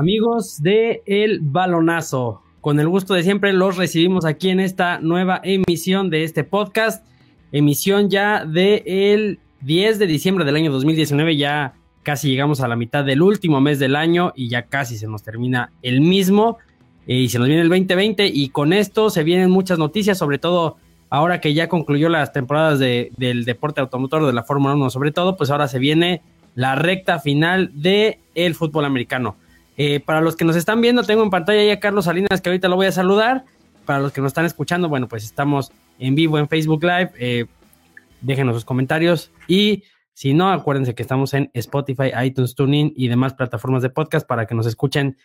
Amigos de El Balonazo, con el gusto de siempre los recibimos aquí en esta nueva emisión de este podcast, emisión ya del el 10 de diciembre del año 2019, ya casi llegamos a la mitad del último mes del año y ya casi se nos termina el mismo eh, y se nos viene el 2020 y con esto se vienen muchas noticias, sobre todo ahora que ya concluyó las temporadas de, del deporte automotor de la Fórmula 1 sobre todo, pues ahora se viene la recta final del el fútbol americano. Eh, para los que nos están viendo, tengo en pantalla ya a Carlos Salinas, que ahorita lo voy a saludar. Para los que nos están escuchando, bueno, pues estamos en vivo en Facebook Live. Eh, déjenos sus comentarios. Y si no, acuérdense que estamos en Spotify, iTunes, TuneIn y demás plataformas de podcast para que nos escuchen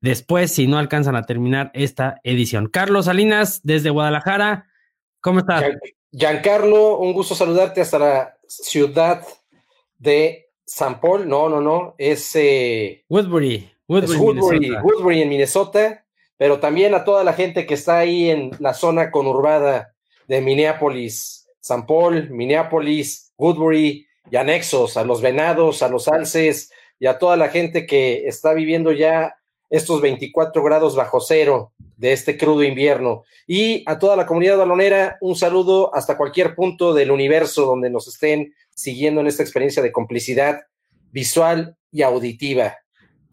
después si no alcanzan a terminar esta edición. Carlos Salinas, desde Guadalajara, ¿cómo estás? Giancarlo, un gusto saludarte hasta la ciudad de San Paul. No, no, no, es eh, Woodbury. Woodbury, en Minnesota, pero también a toda la gente que está ahí en la zona conurbada de Minneapolis, San Paul, Minneapolis, Woodbury y anexos, a los venados, a los alces y a toda la gente que está viviendo ya estos 24 grados bajo cero de este crudo invierno. Y a toda la comunidad balonera, un saludo hasta cualquier punto del universo donde nos estén siguiendo en esta experiencia de complicidad visual y auditiva.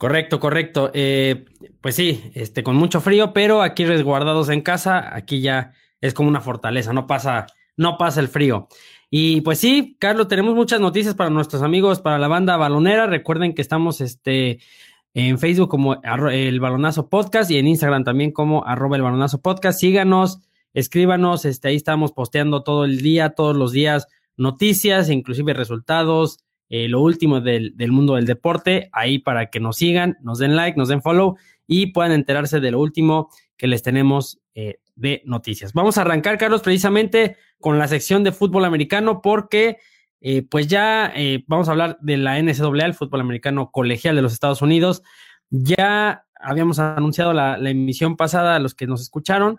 Correcto, correcto. Eh, pues sí, este, con mucho frío, pero aquí resguardados en casa, aquí ya es como una fortaleza, no pasa, no pasa el frío. Y pues sí, Carlos, tenemos muchas noticias para nuestros amigos, para la banda balonera. Recuerden que estamos este, en Facebook como el Balonazo Podcast y en Instagram también como arroba el Balonazo Podcast. Síganos, escríbanos, este, ahí estamos posteando todo el día, todos los días, noticias, inclusive resultados, eh, lo último del, mundo del deporte, ahí para que nos sigan, nos den like, nos den follow y puedan enterarse de lo último que les tenemos eh, de noticias. Vamos a arrancar, Carlos, precisamente con la sección de fútbol americano porque eh, pues ya vamos a hablar de la NCAA, el fútbol americano colegial de los Estados Unidos. Ya habíamos anunciado la, la emisión pasada a los que nos escucharon,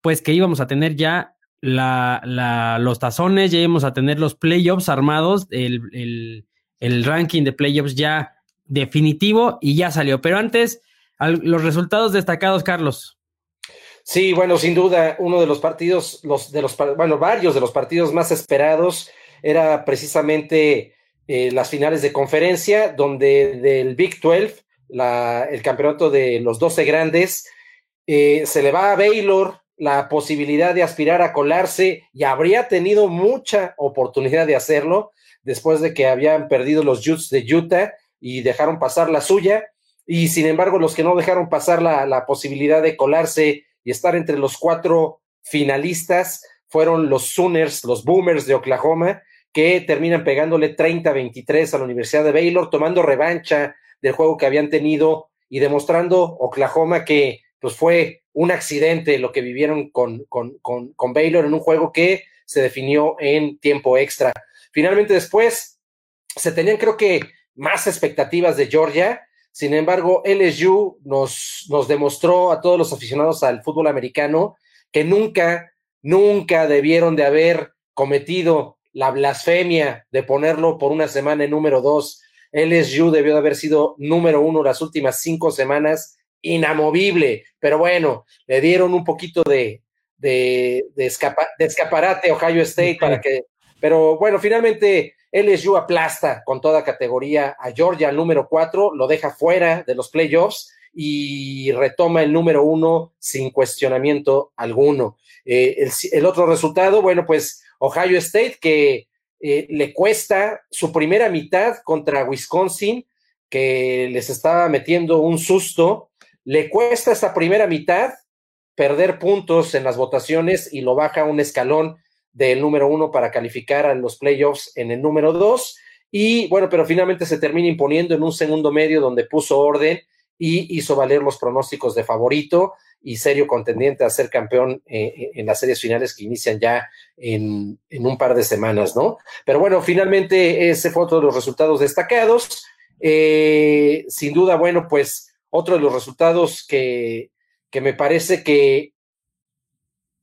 pues que íbamos a tener ya la, la, los tazones, ya a tener los playoffs armados, el, el, ranking de playoffs ya definitivo y ya salió. Pero antes, los resultados destacados, Carlos. Sí, bueno, sin duda, uno de los partidos, los de los, bueno, varios de los partidos más esperados era precisamente eh, las finales de conferencia, donde del Big 12, la, el campeonato de los 12 grandes, eh, se le va a Baylor la posibilidad de aspirar a colarse y habría tenido mucha oportunidad de hacerlo después de que habían perdido los Jutes de Utah y dejaron pasar la suya. Y sin embargo, los que no dejaron pasar la, la posibilidad de colarse y estar entre los cuatro finalistas fueron los Sooners, los Boomers de Oklahoma, que terminan pegándole 30-23 a la Universidad de Baylor, tomando revancha del juego que habían tenido y demostrando Oklahoma que pues fue un accidente lo que vivieron con, con, con, Baylor en un juego que se definió en tiempo extra. Finalmente después se tenían creo que más expectativas de Georgia, sin embargo LSU nos, nos demostró a todos los aficionados al fútbol americano que nunca, nunca debieron de haber cometido la blasfemia de ponerlo por una semana en número dos. LSU debió de haber sido número uno las últimas cinco semanas inamovible, pero bueno, le dieron un poquito de, de, de, escaparate a Ohio State para que, pero bueno, finalmente LSU aplasta con toda categoría a Georgia, el número cuatro, lo deja fuera de los playoffs y retoma el número uno sin cuestionamiento alguno. Eh, el, otro resultado, bueno, pues Ohio State que eh, le cuesta su primera mitad contra Wisconsin, que les estaba metiendo un susto le cuesta esta primera mitad perder puntos en las votaciones y lo baja un escalón del número uno para calificar a los playoffs en el número dos. Y bueno, pero finalmente se termina imponiendo en un segundo medio donde puso orden y hizo valer los pronósticos de favorito y serio contendiente a ser campeón eh, eh, en las series finales que inician ya en, un par de semanas, ¿no? Pero bueno, finalmente ese fue otro de los resultados destacados. Eh, sin duda, bueno, pues otro de los resultados que, que me parece que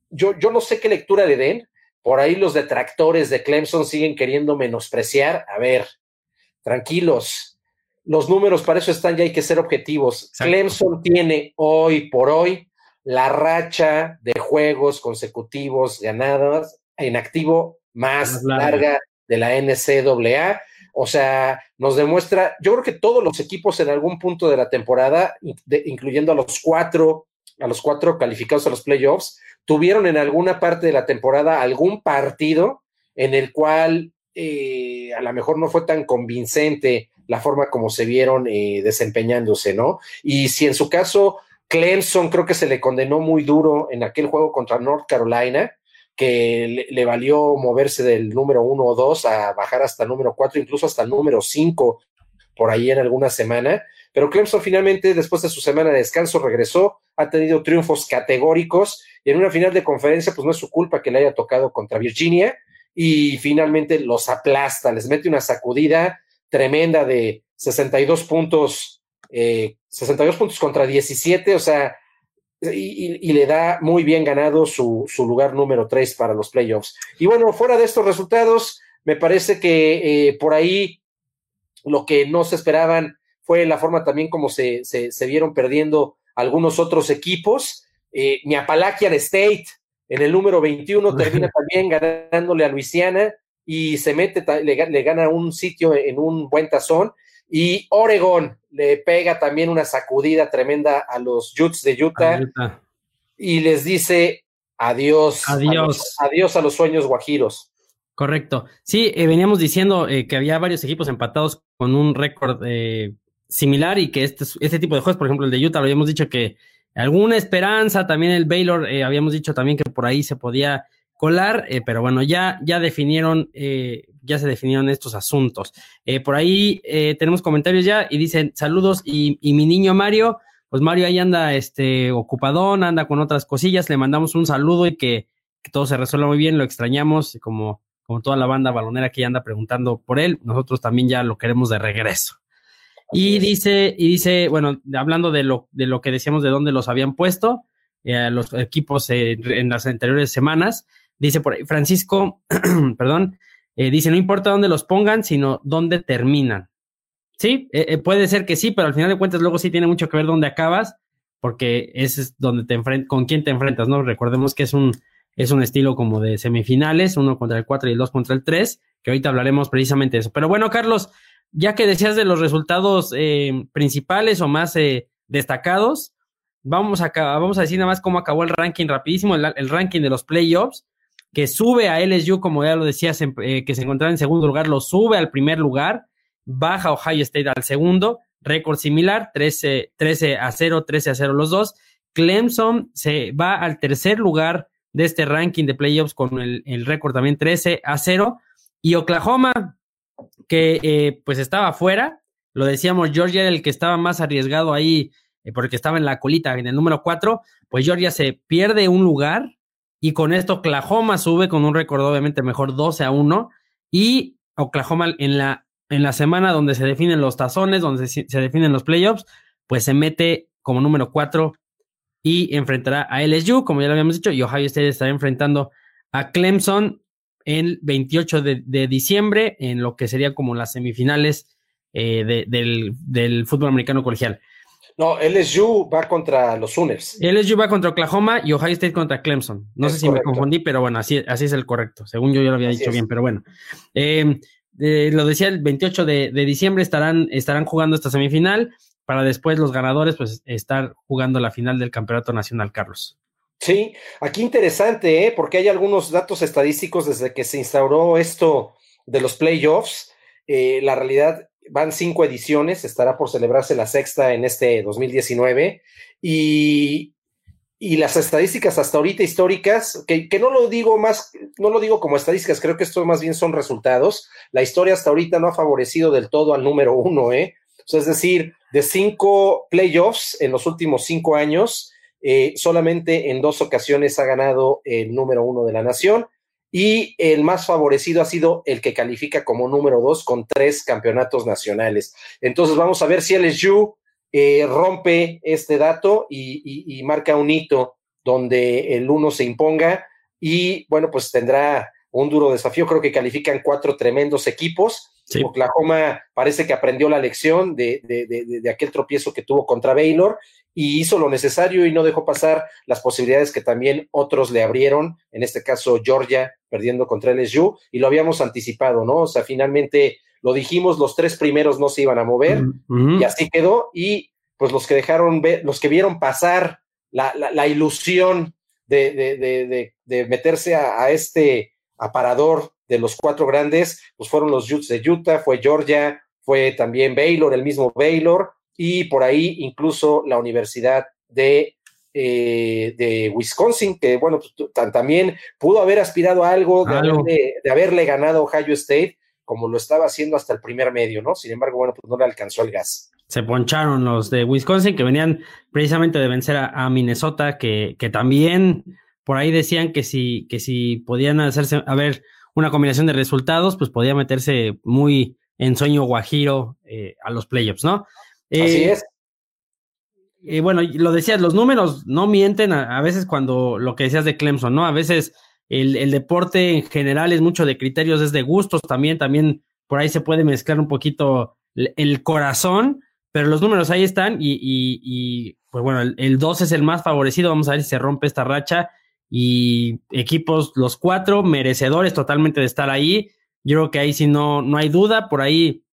yo, yo no sé qué lectura le den. Por ahí los detractores de Clemson siguen queriendo menospreciar. A ver, tranquilos. los números para eso están, ya hay que ser objetivos. Clemson tiene hoy por hoy la racha de juegos consecutivos ganados en activo más larga de la NCAA. O sea, nos demuestra, yo creo que todos los equipos en algún punto de la temporada, incluyendo a los cuatro, a los cuatro calificados a los playoffs, tuvieron en alguna parte de la temporada algún partido en el cual eh, a lo mejor no fue tan convincente la forma como se vieron eh, desempeñándose, ¿no? Y si en su caso Clemson creo que se le condenó muy duro en aquel juego contra North Carolina, que le, valió moverse del número uno o dos a bajar hasta el número cuatro, incluso hasta el número cinco por ahí en alguna semana. Pero Clemson finalmente, después de su semana de descanso, regresó, ha tenido triunfos categóricos y en una final de conferencia, pues no es su culpa que le haya tocado contra Virginia y finalmente los aplasta, les mete una sacudida tremenda de 62 puntos, 62 eh, puntos contra 17, o sea, y, le da muy bien ganado su, lugar número 3 para los playoffs. Y bueno, fuera de estos resultados, me parece que eh, por ahí lo que no se esperaban fue la forma también como se, se, vieron perdiendo algunos otros equipos. Eh, mi State en el número 21 termina también ganándole a Luisiana y se mete, le, le, gana un sitio en un buen tazón. Y Oregon le pega también una sacudida tremenda a los Utes de Utah, y les dice adiós. Adiós. adiós a los sueños guajiros. Correcto. Sí, eh, veníamos diciendo eh, que había varios equipos empatados con un récord eh, similar y que este, este tipo de juegos, por ejemplo, el de Utah, lo habíamos dicho que alguna esperanza, también el Baylor, habíamos dicho también que por ahí se podía colar, pero bueno, ya, ya definieron, ya se definieron estos asuntos. por ahí tenemos comentarios ya y dicen saludos y, y, mi niño Mario, pues Mario ahí anda este ocupadón, anda con otras cosillas, le mandamos un saludo y que, que todo se resuelva muy bien, lo extrañamos como como toda la banda balonera que ya anda preguntando por él, nosotros también ya lo queremos de regreso. Y dice, y dice, bueno, hablando de lo, de lo que decíamos de dónde los habían puesto, eh, los equipos en las anteriores semanas, dice por ahí, Francisco, perdón, eh, dice, no importa dónde los pongan, sino dónde terminan. Sí, eh, puede ser que sí, pero al final de cuentas luego sí tiene mucho que ver dónde acabas, porque ese es donde te enfrentas, con quién te enfrentas, ¿no? Recordemos que es un, es un estilo como de semifinales, uno contra el cuatro y el dos contra el tres, que ahorita hablaremos precisamente de eso. Pero bueno, Carlos, ya que decías de los resultados eh, principales o más eh, destacados, vamos a, vamos a decir nada más cómo acabó el ranking rapidísimo, el, ranking de los playoffs, que sube a LSU, como ya lo decías, eh, que se encontraba en segundo lugar, lo sube al primer lugar, baja Ohio State al segundo, récord similar, 13, 13 a 0, 13 a 0 los dos. Clemson se va al tercer lugar de este ranking de playoffs con el, récord también 13 a 0. Y Oklahoma, que eh, pues estaba fuera, lo decíamos, Georgia era el que estaba más arriesgado ahí eh, porque estaba en la colita, en el número 4, pues Georgia se pierde un lugar y con esto Oklahoma sube con un récord obviamente mejor 12 a 1 y Oklahoma en la, en la semana donde se definen los tazones, donde se, definen los playoffs, pues se mete como número 4 y enfrentará a LSU, como ya lo habíamos dicho, y Ohio State estará enfrentando a Clemson el 28 de, diciembre en lo que sería como las semifinales eh, del, fútbol americano colegial. No, LSU va contra los Sooners. LSU va contra Oklahoma y Ohio State contra Clemson. No sé si me confundí, pero bueno, así, así es el correcto. Según yo ya lo había dicho bien, pero bueno. Eh, eh, lo decía el 28 de, diciembre estarán, estarán jugando esta semifinal para después los ganadores pues estar jugando la final del campeonato nacional, Carlos. Sí, aquí interesante, ¿eh? porque hay algunos datos estadísticos desde que se instauró esto de los playoffs. Eh, la realidad van cinco ediciones, estará por celebrarse la sexta en este 2019 y, y las estadísticas hasta ahorita históricas, que, que, no lo digo más, no lo digo como estadísticas, creo que esto más bien son resultados. La historia hasta ahorita no ha favorecido del todo al número uno, ¿eh? es decir, de cinco playoffs en los últimos cinco años, eh, solamente en dos ocasiones ha ganado el número uno de la nación y el más favorecido ha sido el que califica como número dos con tres campeonatos nacionales. Entonces vamos a ver si LSU eh, rompe este dato y, y, marca un hito donde el uno se imponga y bueno, pues tendrá un duro desafío. Creo que califican cuatro tremendos equipos Oklahoma parece que aprendió la lección de, de, aquel tropiezo que tuvo contra Baylor y hizo lo necesario y no dejó pasar las posibilidades que también otros le abrieron, en este caso Georgia perdiendo contra LSU, y lo habíamos anticipado, ¿no? O sea, finalmente lo dijimos, los tres primeros no se iban a mover y así quedó, y pues los que dejaron ver, los que vieron pasar la, la, ilusión de, de meterse a, a, este aparador de los cuatro grandes, pues fueron los Utes de Utah, fue Georgia, fue también Baylor, el mismo Baylor, y por ahí incluso la Universidad de, eh, de Wisconsin, que bueno, pues, también pudo haber aspirado a algo de, haberle ganado Ohio State, como lo estaba haciendo hasta el primer medio, ¿no? Sin embargo, bueno, pues no le alcanzó el gas. Se poncharon los de Wisconsin, que venían precisamente de vencer a, Minnesota, que, que, también por ahí decían que si, que si podían hacerse, a ver, una combinación de resultados, pues podía meterse muy en sueño guajiro eh, a los playoffs, ¿no? Así eh, es. Y bueno, lo decías, los números no mienten a, veces cuando lo que decías de Clemson, ¿no? A veces el, deporte en general es mucho de criterios, es de gustos también, también por ahí se puede mezclar un poquito el, corazón, pero los números ahí están y, y, pues bueno, el, el 2 es el más favorecido, vamos a ver si se rompe esta racha y equipos, los cuatro, merecedores totalmente de estar ahí. Yo creo que ahí sí no, no hay duda, por ahí,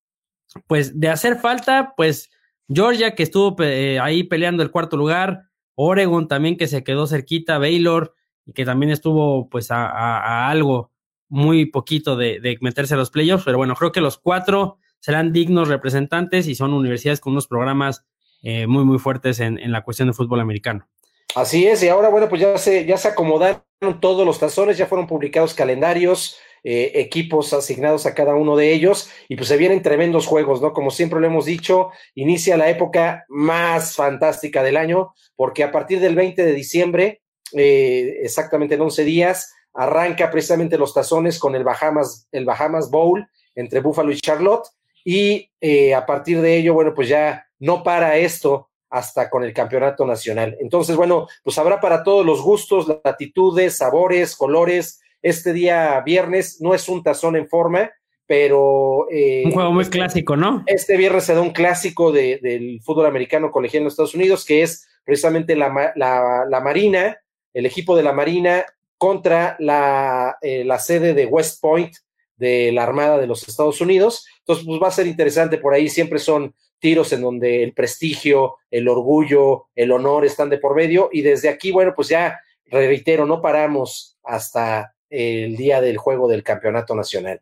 pues de hacer falta, pues Georgia que estuvo eh, ahí peleando el cuarto lugar, Oregon también que se quedó cerquita, Baylor y que también estuvo pues a, algo muy poquito de, meterse a los playoffs, pero bueno, creo que los cuatro serán dignos representantes y son universidades con unos programas eh, muy, muy fuertes en, en la cuestión de fútbol americano. Así es, y ahora, bueno, pues ya se, ya se acomodaron todos los tazones, ya fueron publicados calendarios, eh, equipos asignados a cada uno de ellos, y pues se vienen tremendos juegos, ¿no? Como siempre lo hemos dicho, inicia la época más fantástica del año, porque a partir del 20 de diciembre, eh, exactamente en 11 días, arranca precisamente los tazones con el Bahamas, el Bahamas Bowl entre Buffalo y Charlotte, y eh, a partir de ello, bueno, pues ya no para esto hasta con el campeonato nacional. Entonces, bueno, pues habrá para todos los gustos, latitudes, sabores, colores. Este día viernes no es un tazón en forma, pero... Eh, un juego muy este, clásico, ¿no? Este viernes se da un clásico del fútbol americano colegial en los Estados Unidos, que es precisamente la, la, Marina, el equipo de la Marina contra la, eh, la sede de West Point de la Armada de los Estados Unidos. Entonces, pues va a ser interesante por ahí, siempre son tiros en donde el prestigio, el orgullo, el honor están de por medio. Y desde aquí, bueno, pues ya reitero, no paramos hasta el día del juego del campeonato nacional.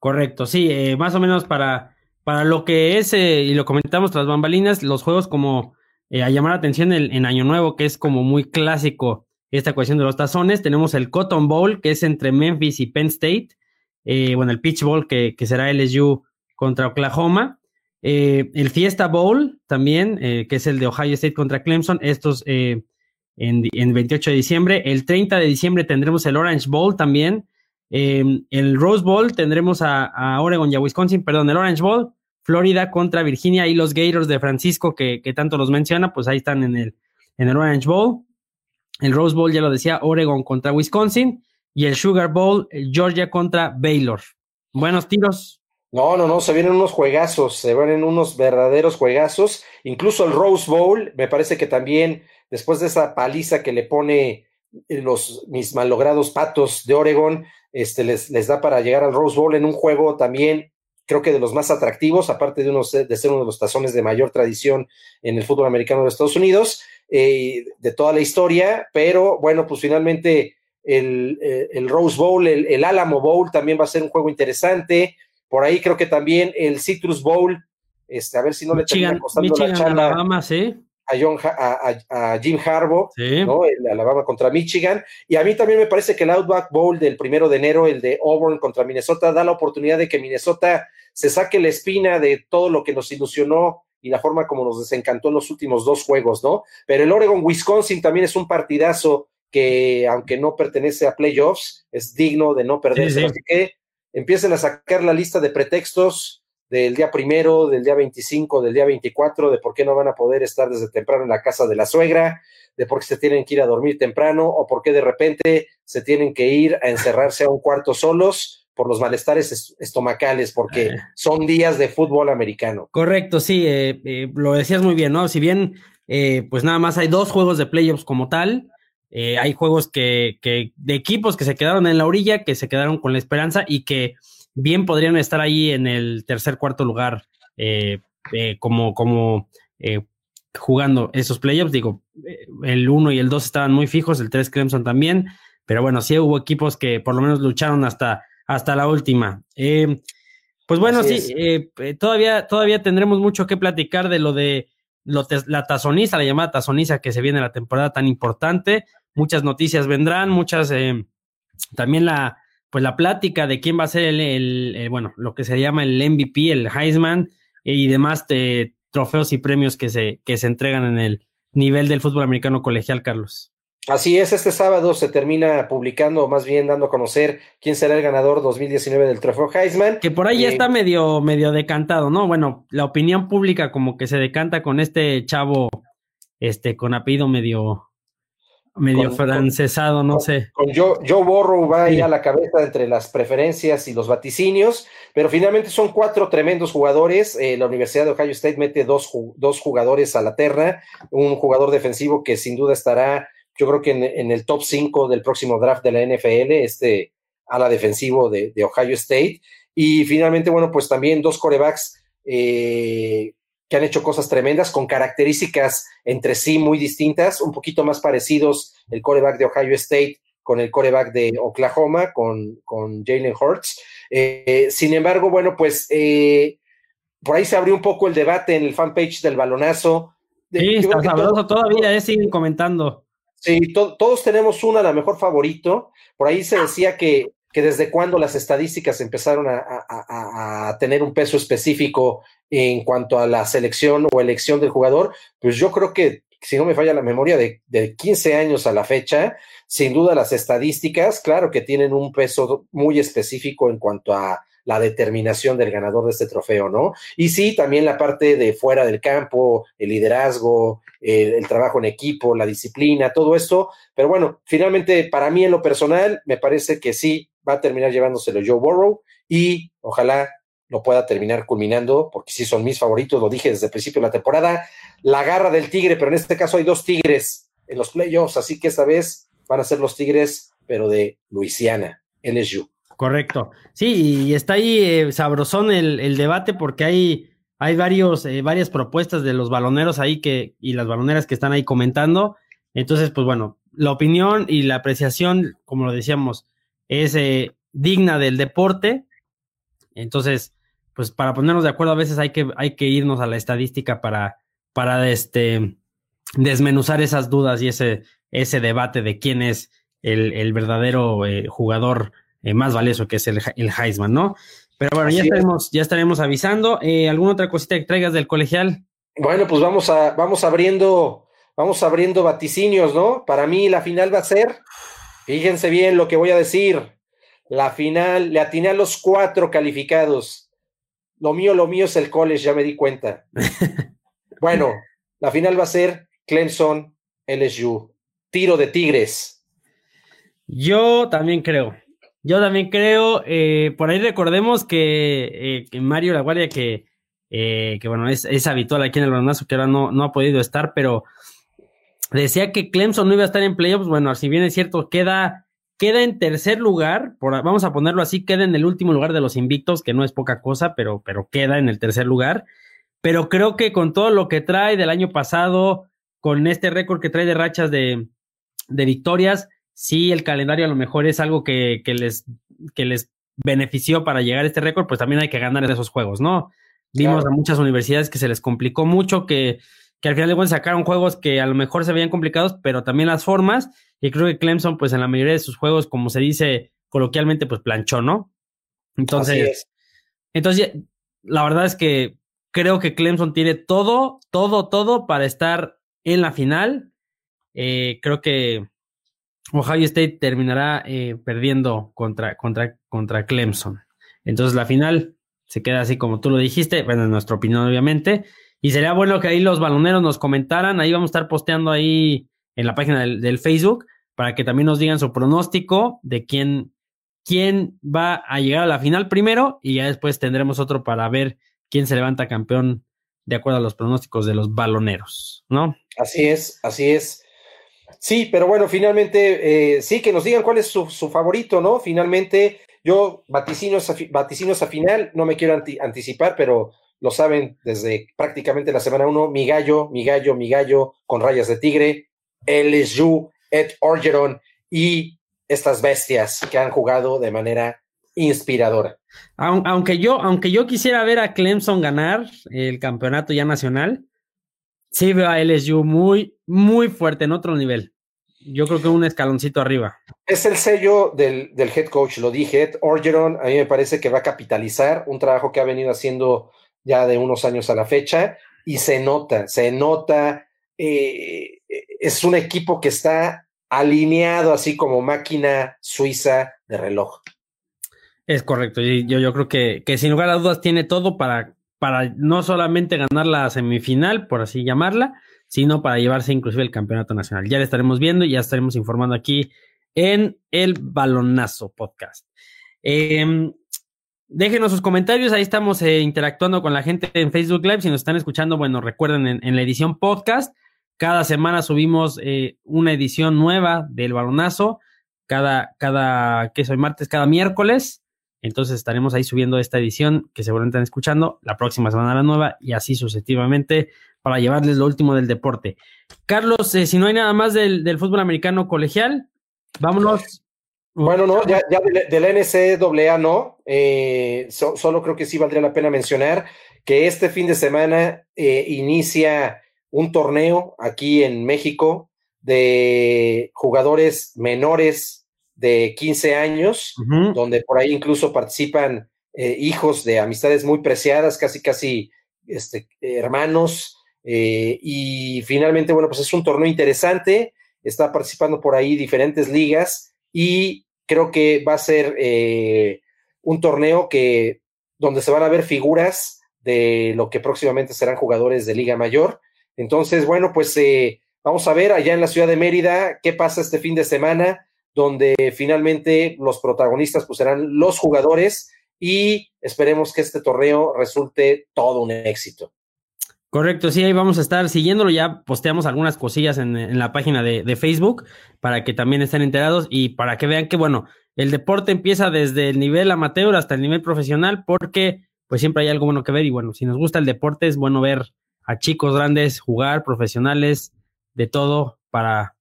Correcto, sí, eh, más o menos para, para lo que es, eh, y lo comentamos tras bambalinas, los juegos como eh, a llamar la atención en, Año Nuevo, que es como muy clásico esta cuestión de los tazones, tenemos el Cotton Bowl, que es entre Memphis y Penn State, bueno, el Pitch Bowl, que, que será LSU contra Oklahoma, el Fiesta Bowl también, que es el de Ohio State contra Clemson, estos en, en, 28 de diciembre. El 30 de diciembre tendremos el Orange Bowl también. el Rose Bowl tendremos a, Oregon y a Wisconsin, perdón, el Orange Bowl, Florida contra Virginia y los Gators de Francisco, que, tanto los menciona, pues ahí están en el, en el Orange Bowl. El Rose Bowl, ya lo decía, Oregon contra Wisconsin. Y el Sugar Bowl, Georgia contra Baylor. Buenos tiros, no, no, no, se vienen unos juegazos, se vienen unos verdaderos juegazos. Incluso el Rose Bowl, me parece que también, después de esa paliza que le pone eh, los mis malogrados patos de Oregon, este, les, les da para llegar al Rose Bowl en un juego también, creo que de los más atractivos, aparte de, unos, de ser uno de los tazones de mayor tradición en el fútbol americano de Estados Unidos, eh, de toda la historia, pero bueno, pues finalmente el, eh, el Rose Bowl, el, el Alamo Bowl también va a ser un juego interesante por ahí creo que también el Citrus Bowl, este, a ver si no le termina costando la charla Alabama, ¿sí? A, Jim Harbaugh, ¿no? El Alabama contra Michigan. Y a mí también me parece que el Outback Bowl del primero de enero, el de Auburn contra Minnesota, da la oportunidad de que Minnesota se saque la espina de todo lo que nos ilusionó y la forma como nos desencantó en los últimos dos juegos, ¿no? Pero el Oregon-Wisconsin también es un partidazo que, aunque no pertenece a playoffs, es digno de no perderse. Así que empiecen a sacar la lista de pretextos del día primero, del día 25, del día 24, de por qué no van a poder estar desde temprano en la casa de la suegra, de por qué se tienen que ir a dormir temprano o por qué de repente se tienen que ir a encerrarse a un cuarto solos por los malestares estomacales, porque eh. son días de fútbol americano. Correcto, sí, eh, lo decías muy bien, ¿no? Si bien, pues nada más hay dos juegos de playoffs como tal, hay juegos que, que, de equipos que se quedaron en la orilla, que se quedaron con la esperanza y que bien podrían estar ahí en el tercer, cuarto lugar, como, como jugando esos playoffs. Digo, el 1 y el 2 estaban muy fijos, el 3 Clemson también, pero bueno, sí hubo equipos que por lo menos lucharon hasta, hasta la última. Eh, pues bueno, sí, eh, eh, todavía, todavía tendremos mucho que platicar de lo de la tazoniza, la llamada tazoniza que se viene la temporada tan importante. Muchas noticias vendrán, muchas, también la, pues la plática de quién va a ser el, el, bueno, lo que se llama el MVP, el Heisman y demás de trofeos y premios que se, que se entregan en el nivel del fútbol americano colegial, Carlos. Así es, este sábado se termina publicando, más bien dando a conocer quién será el ganador 2019 del trofeo Heisman. Que por ahí ya eh, está medio, medio decantado, ¿no? Bueno, la opinión pública como que se decanta con este chavo, este, con apellido medio, medio francesado, no sé. Con Joe, Joe va ahí a la cabeza entre las preferencias y los vaticinios, pero finalmente son cuatro tremendos jugadores. Eh, la Universidad de Ohio State mete dos, dos jugadores a la terra, un jugador defensivo que sin duda estará yo creo que en, el top 5 del próximo draft de la NFL, este ala defensivo de, Ohio State. Y finalmente, bueno, pues también dos corebacks eh, que han hecho cosas tremendas con características entre sí muy distintas, un poquito más parecidos el coreback de Ohio State con el coreback de Oklahoma, con, con Jalen Hurts. Eh, sin embargo, bueno, pues eh, por ahí se abrió un poco el debate en el fanpage del balonazo. Sí, está sabroso todavía, eh, siguen comentando. Sí, todos tenemos una, la mejor favorito. Por ahí se decía que, que desde cuando las estadísticas empezaron a, tener un peso específico en cuanto a la selección o elección del jugador, pues yo creo que, si no me falla la memoria, de, de 15 años a la fecha, sin duda las estadísticas, claro que tienen un peso muy específico en cuanto a la determinación del ganador de este trofeo, ¿no? Y sí, también la parte de fuera del campo, el liderazgo, el, trabajo en equipo, la disciplina, todo esto. Pero bueno, finalmente para mí en lo personal me parece que sí va a terminar llevándoselo Joe Burrow y ojalá lo pueda terminar culminando, porque sí son mis favoritos, lo dije desde el principio de la temporada, la garra del tigre, pero en este caso hay dos tigres en los playoffs, así que esta vez van a ser los tigres, pero de Luisiana, LSU. Correcto. Sí, y está ahí eh, sabrosón el, debate porque hay hay varios, eh, varias propuestas de los baloneros ahí que, y las baloneras que están ahí comentando. Entonces, pues bueno, la opinión y la apreciación, como lo decíamos, es eh, digna del deporte. Entonces, pues para ponernos de acuerdo, a veces hay que, hay que irnos a la estadística para, para este, desmenuzar esas dudas y ese, ese debate de quién es el, el verdadero eh, jugador más valioso, que es el, el Heisman, ¿no? Pero bueno, ya estaremos, ya estaremos avisando. Eh, ¿Alguna otra cosita que traigas del colegial? Bueno, pues vamos a, vamos abriendo, vamos abriendo vaticinios, ¿no? Para mí la final va a ser, fíjense bien lo que voy a decir. La final, le atiné a los cuatro calificados. Lo mío, lo mío es el college, ya me di cuenta. bueno, la final va a ser Clemson, LSU. Tiro de Tigres. Yo también creo. Yo también creo, eh, por ahí recordemos que, eh, Mario La Guardia, que, eh, que bueno, es, es, habitual aquí en el balonazo, que ahora no, no ha podido estar, pero decía que Clemson no iba a estar en playoffs. Bueno, si bien es cierto, queda, queda en tercer lugar, por, vamos a ponerlo así, queda en el último lugar de los invictos, que no es poca cosa, pero, pero queda en el tercer lugar. Pero creo que con todo lo que trae del año pasado, con este récord que trae de rachas de, de victorias, si el calendario a lo mejor es algo que, que, les, que les benefició para llegar a este récord, pues también hay que ganar en esos juegos, ¿no? Vimos a muchas universidades que se les complicó mucho, que, que al final de cuentas sacaron juegos que a lo mejor se veían complicados, pero también las formas, y creo que Clemson, pues en la mayoría de sus juegos, como se dice coloquialmente, pues planchó, ¿no? Entonces, entonces, la verdad es que creo que Clemson tiene todo, todo, todo para estar en la final. Eh, creo que Ohio State terminará eh, perdiendo contra, contra, contra Clemson. Entonces la final se queda así como tú lo dijiste, bueno, en nuestra opinión obviamente. Y sería bueno que ahí los baloneros nos comentaran, ahí vamos a estar posteando ahí en la página del, Facebook para que también nos digan su pronóstico de quién, quién va a llegar a la final primero y ya después tendremos otro para ver quién se levanta campeón de acuerdo a los pronósticos de los baloneros, ¿no? Así es, así es. Sí, pero bueno, finalmente, eh, sí, que nos digan cuál es su, favorito, ¿no? Finalmente, yo vaticino esa, final, no me quiero anticipar, pero lo saben desde prácticamente la semana uno, mi gallo, mi gallo, mi gallo, con rayas de tigre, LSU, Ed Orgeron y estas bestias que han jugado de manera inspiradora. Aunque yo, aunque yo quisiera ver a Clemson ganar el campeonato ya nacional, sí veo a LSU muy, muy fuerte en otro nivel. Yo creo que un escaloncito arriba. Es el sello del, head coach, lo dije. Ed Orgeron, a mí me parece que va a capitalizar un trabajo que ha venido haciendo ya de unos años a la fecha y se nota, se nota. Eh, es un equipo que está alineado así como máquina suiza de reloj. Es correcto, yo, yo creo que, que sin lugar a dudas tiene todo para, para no solamente ganar la semifinal, por así llamarla, sino para llevarse inclusive el campeonato nacional. Ya le estaremos viendo y ya estaremos informando aquí en el Balonazo Podcast. Em, déjenos sus comentarios, ahí estamos eh, interactuando con la gente en Facebook Live. Si nos están escuchando, bueno, recuerden en, la edición podcast, cada semana subimos eh, una edición nueva del Balonazo, cada, cada, que soy martes, cada miércoles. Entonces estaremos ahí subiendo esta edición que seguramente están escuchando, la próxima semana la nueva y así sucesivamente para llevarles lo último del deporte. Carlos, eh, si no hay nada más del, fútbol americano colegial, vámonos. Bueno, no, ya, ya del, NCAA no, eh, solo creo que sí valdría la pena mencionar que este fin de semana eh, inicia un torneo aquí en México de jugadores menores de 15 años, donde por ahí incluso participan eh, hijos de amistades muy preciadas, casi, casi este, hermanos. Y finalmente, bueno, pues es un torneo interesante, está participando por ahí diferentes ligas y creo que va a ser eh, un torneo que donde se van a ver figuras de lo que próximamente serán jugadores de Liga Mayor. Entonces, bueno, pues vamos a ver allá en la ciudad de Mérida qué pasa este fin de semana donde finalmente los protagonistas pues serán los jugadores y esperemos que este torneo resulte todo un éxito. Correcto, sí, ahí vamos a estar siguiéndolo. Ya posteamos algunas cosillas en, la página de, Facebook para que también estén enterados y para que vean que, bueno, el deporte empieza desde el nivel amateur hasta el nivel profesional porque pues siempre hay algo bueno que ver y bueno, si nos gusta el deporte es bueno ver a chicos grandes jugar, profesionales, de todo para,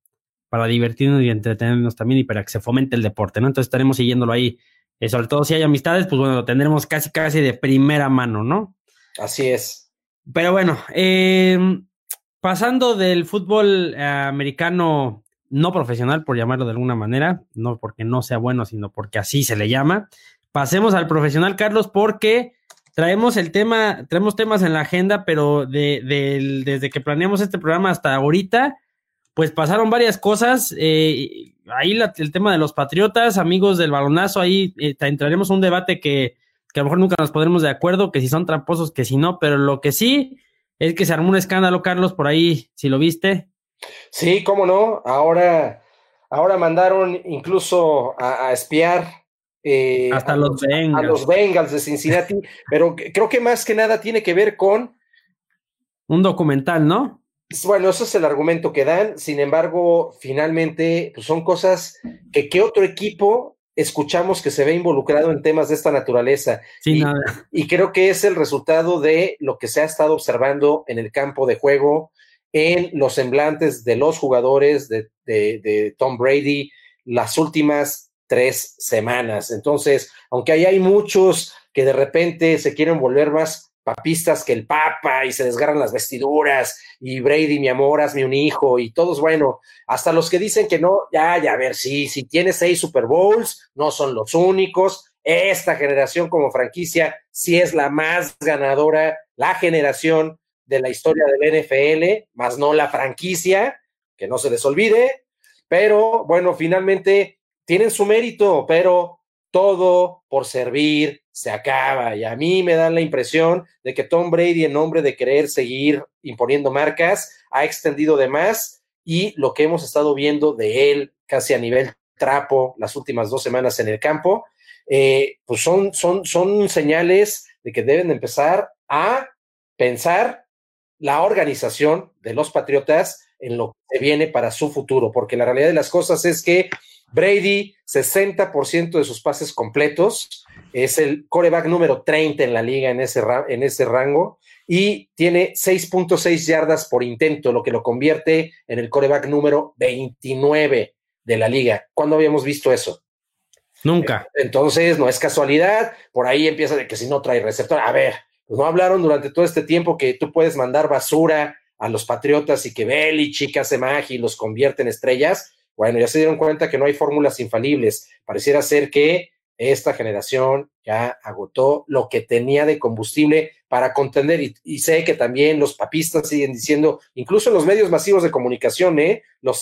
para divertirnos y entretenernos también y para que se fomente el deporte, ¿no? Entonces estaremos siguiéndolo ahí. Eh, sobre todo si hay amistades, pues bueno, lo tendremos casi, casi de primera mano, ¿no? Así es. Pero bueno, eh, pasando del fútbol eh, americano no profesional, por llamarlo de alguna manera, no porque no sea bueno, sino porque así se le llama, pasemos al profesional, Carlos, porque traemos el tema, traemos temas en la agenda, pero de, desde que planeamos este programa hasta ahorita, pues pasaron varias cosas. Eh, ahí el tema de los patriotas, amigos del balonazo, ahí eh, entraremos un debate que, que, a lo mejor nunca nos podremos de acuerdo, que si son tramposos, que si no, pero lo que sí es que se armó un escándalo, Carlos, por ahí, si lo viste. Sí, cómo no. Ahora, ahora mandaron incluso a, espiar. Eh, Hasta los, Bengals. A los Bengals de Cincinnati, pero creo que más que nada tiene que ver con... Un documental, ¿no? Bueno, eso es el argumento que dan. Sin embargo, finalmente, pues son cosas que qué otro equipo escuchamos que se ve involucrado en temas de esta naturaleza. y, y, creo que es el resultado de lo que se ha estado observando en el campo de juego, en los semblantes de los jugadores de, de Tom Brady las últimas tres semanas. Entonces, aunque ahí hay muchos que de repente se quieren volver más papistas que el Papa y se desgarran las vestiduras y Brady, mi amor, hazme un hijo y todos, bueno, hasta los que dicen que no, ya, ya, a ver, sí, si tiene seis Super Bowls, no son los únicos. Esta generación como franquicia sí es la más ganadora, la generación de la historia del NFL, más no la franquicia, que no se les olvide, pero bueno, finalmente tienen su mérito, pero todo por servir se acaba. Y a mí me da la impresión de que Tom Brady, en nombre de querer seguir imponiendo marcas, ha extendido de más y lo que hemos estado viendo de él casi a nivel trapo las últimas dos semanas en el campo eh, pues son, son, son señales de que deben empezar a pensar la organización de los Patriotas en lo que viene para su futuro, porque la realidad de las cosas es que Brady, 60% de sus pases completos, es el coreback número 30 en la liga en ese, en ese rango y tiene 6.6 yardas por intento, lo que lo convierte en el coreback número 29 de la liga. ¿Cuándo habíamos visto eso? Nunca. Entonces, no es casualidad, por ahí empieza de que si no trae receptor, a ver, pues no hablaron durante todo este tiempo que tú puedes mandar basura a los Patriotas y que Belichick hace magia y los convierte en estrellas. Bueno, ya se dieron cuenta que no hay fórmulas infalibles. Pareciera ser que esta generación ya agotó lo que tenía de combustible para contender y, sé que también los papistas siguen diciendo, incluso en los medios masivos de comunicación, ¿eh? los,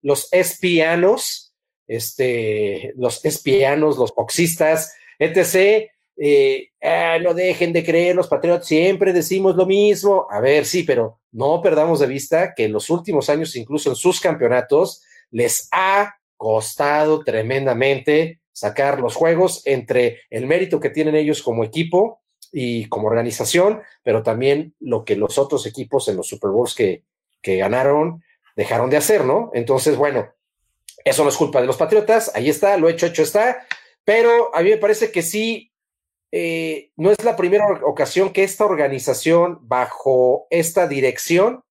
los espianos, este, los espianos, los boxistas, etc., eh, ah, no dejen de creer, los patriotas siempre decimos lo mismo. A ver, sí, pero no perdamos de vista que en los últimos años, incluso en sus campeonatos, les ha costado tremendamente sacar los juegos entre el mérito que tienen ellos como equipo y como organización, pero también lo que los otros equipos en los Super Bowls que, que ganaron dejaron de hacer, ¿no? Entonces, bueno, eso no es culpa de los Patriotas, ahí está, lo hecho, hecho está, pero a mí me parece que sí, eh, no es la primera ocasión que esta organización, bajo esta dirección,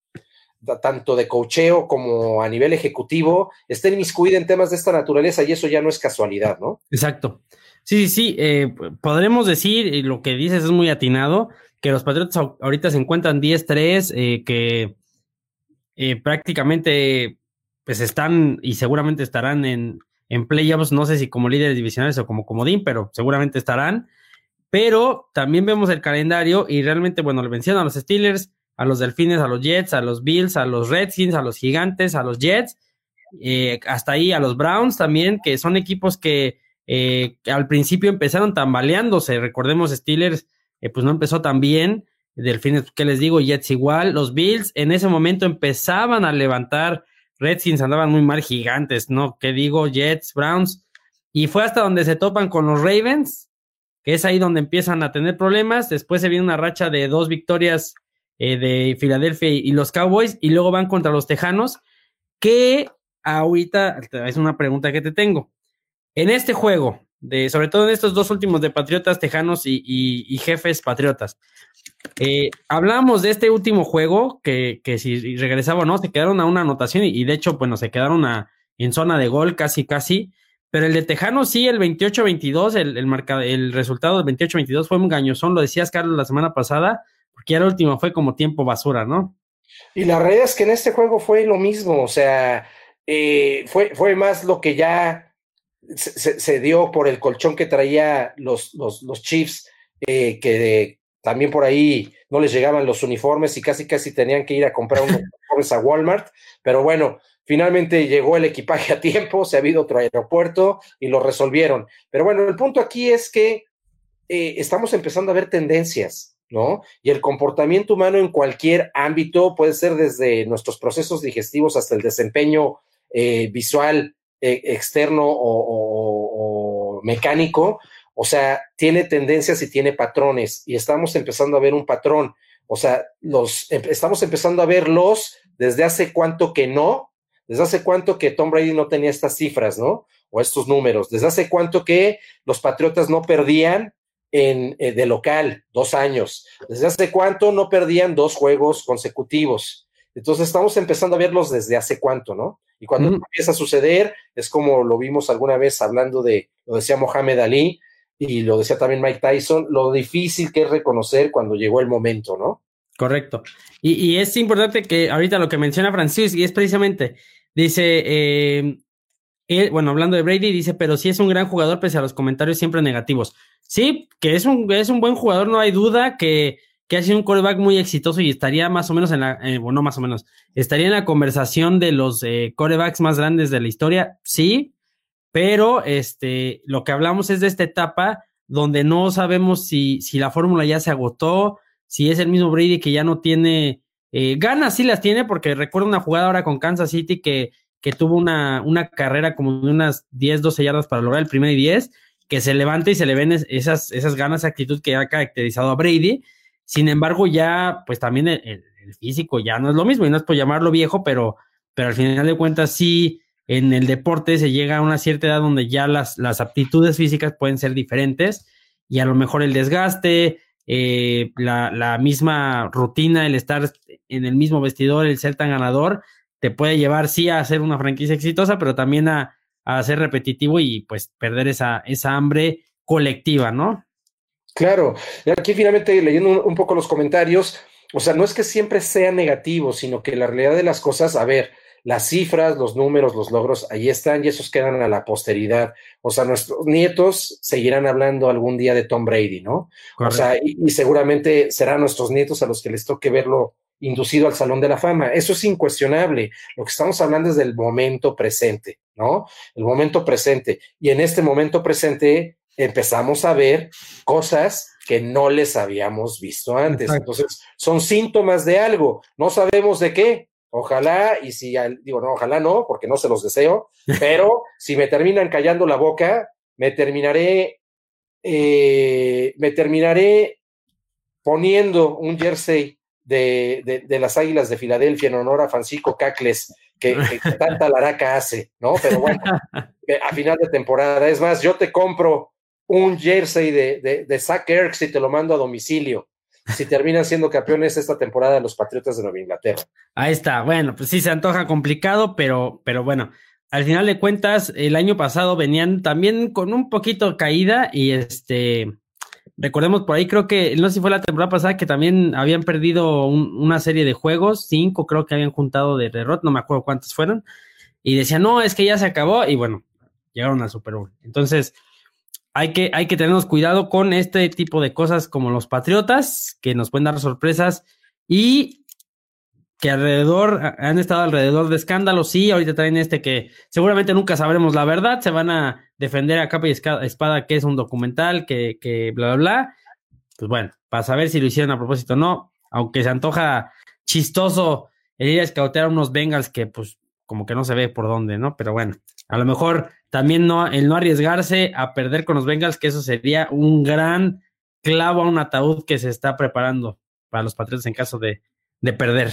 tanto de cocheo como a nivel ejecutivo, estén inmiscuida en temas de esta naturaleza y eso ya no es casualidad, ¿no? Exacto. Sí, sí, sí. Eh, podremos decir, y lo que dices es muy atinado, que los Patriotas ahorita se encuentran 10-3, eh, que eh, prácticamente pues están y seguramente estarán en, en playoffs, no sé si como líderes divisionales o como comodín, pero seguramente estarán. Pero también vemos el calendario y realmente, bueno, le vencieron a los Steelers, a los Delfines, a los Jets, a los Bills, a los Redskins, a los Gigantes, a los Jets, eh, hasta ahí a los Browns también, que son equipos que, eh, al principio empezaron tambaleándose. Recordemos, Steelers, eh, pues no empezó tan bien. Delfines, ¿qué les digo? Jets igual. Los Bills en ese momento empezaban a levantar. Redskins andaban muy mal, gigantes, ¿no? ¿Qué digo? Jets, Browns. Y fue hasta donde se topan con los Ravens, que es ahí donde empiezan a tener problemas. Después se viene una racha de dos victorias eh, de Filadelfia y los Cowboys, y luego van contra los Tejanos, que ahorita es una pregunta que te tengo. En este juego, de, sobre todo en estos dos últimos de Patriotas, Tejanos y, Jefes Patriotas, eh, hablamos de este último juego, que, que, si regresaba o no, se quedaron a una anotación y, de hecho, bueno, se quedaron a, en zona de gol casi, casi. Pero el de Tejanos sí, el 28-22, el, el, el resultado del 28-22 fue un gañozón, lo decías, Carlos, la semana pasada porque el último fue como tiempo basura, ¿no? Y la realidad es que en este juego fue lo mismo, o sea, eh, fue, fue más lo que ya se, dio por el colchón que traía los, los, los Chiefs, eh, que también por ahí no les llegaban los uniformes y casi casi tenían que ir a comprar unos uniformes a Walmart, pero bueno, finalmente llegó el equipaje a tiempo, se ha habido otro aeropuerto y lo resolvieron. Pero bueno, el punto aquí es que eh, estamos empezando a ver tendencias. ¿no? Y el comportamiento humano en cualquier ámbito puede ser desde nuestros procesos digestivos hasta el desempeño eh, visual eh, externo o, mecánico, o sea, tiene tendencias y tiene patrones y estamos empezando a ver un patrón, o sea, los em, estamos empezando a verlos desde hace cuánto que no, desde hace cuánto que Tom Brady no tenía estas cifras, ¿no? O estos números, desde hace cuánto que los Patriotas no perdían en, eh, de local, dos años. ¿Desde hace cuánto no perdían dos juegos consecutivos? Entonces estamos empezando a verlos desde hace cuánto, ¿no? Y cuando empieza a suceder, es como lo vimos alguna vez hablando de, lo decía Mohamed Ali y lo decía también Mike Tyson, lo difícil que es reconocer cuando llegó el momento, ¿no? Correcto. Y, y es importante que ahorita lo que menciona Francis, y es precisamente, dice, eh, bueno, hablando de Brady, dice, pero sí es un gran jugador pese a los comentarios siempre negativos. Sí, que es un, es un buen jugador, no hay duda que, que ha sido un quarterback muy exitoso y estaría más o menos en la, eh, bueno, más o menos, estaría en la conversación de los eh, más grandes de la historia, sí, pero este, lo que hablamos es de esta etapa donde no sabemos si, si la fórmula ya se agotó, si es el mismo Brady que ya no tiene eh, ganas, sí las tiene, porque recuerdo una jugada ahora con Kansas City que que tuvo una, una carrera como de unas 10, 12 yardas para lograr el primer y 10, que se levante y se le ven esas, esas ganas, actitud que ha caracterizado a Brady. Sin embargo, ya, pues también el, físico ya no es lo mismo, y no es por llamarlo viejo, pero, pero al final de cuentas sí, en el deporte se llega a una cierta edad donde ya las, las aptitudes físicas pueden ser diferentes y a lo mejor el desgaste, eh, la, la, misma rutina, el estar en el mismo vestidor, el ser tan ganador, te puede llevar sí a hacer una franquicia exitosa, pero también a, ser repetitivo y pues perder esa, esa hambre colectiva, ¿no? Claro, aquí finalmente leyendo un, poco los comentarios, o sea, no es que siempre sea negativo, sino que la realidad de las cosas, a ver, las cifras, los números, los logros, ahí están y esos quedan a la posteridad. O sea, nuestros nietos seguirán hablando algún día de Tom Brady, ¿no? O sea, y, seguramente serán nuestros nietos a los que les toque verlo inducido al Salón de la Fama. Eso es incuestionable. Lo que estamos hablando es del momento presente, ¿no? El momento presente. Y en este momento presente empezamos a ver cosas que no les habíamos visto antes. Entonces, son síntomas de algo. No sabemos de qué, Ojalá, y si, digo, no, ojalá no, porque no se los deseo, pero si me terminan callando la boca, me terminaré, eh, me terminaré poniendo un jersey de, de, las Águilas de Filadelfia en honor a Francisco Cacles, que, tanta laraca hace, ¿no? Pero bueno, a final de temporada, es más, yo te compro un jersey de, de, de Zach Ertz y te lo mando a domicilio si terminan siendo campeones esta temporada los Patriotas de Nueva Inglaterra. Ahí está, bueno, pues sí se antoja complicado, pero, pero bueno, al final de cuentas, el año pasado venían también con un poquito caída y este, recordemos por ahí, creo que, no sé si fue la temporada pasada que también habían perdido una serie de juegos, cinco creo que habían juntado de derrota, no me acuerdo cuántos fueron, y decían, no, es que ya se acabó, y bueno, llegaron al Super Bowl. Entonces, hay que, hay que tenernos cuidado con este tipo de cosas como los patriotas, que nos pueden dar sorpresas y que alrededor, han estado alrededor de escándalos, sí, ahorita traen este que seguramente nunca sabremos la verdad, se van a defender a capa y espada que es un documental, que, que bla, bla, bla. Pues bueno, para saber si lo hicieron a propósito o no, aunque se antoja chistoso el ir a escautear unos Bengals que pues como que no se ve por dónde, ¿no? Pero bueno, a lo mejor también no, el no arriesgarse a perder con los Bengals, que eso sería un gran clavo a un ataúd que se está preparando para los Patriotas en caso de, de perder.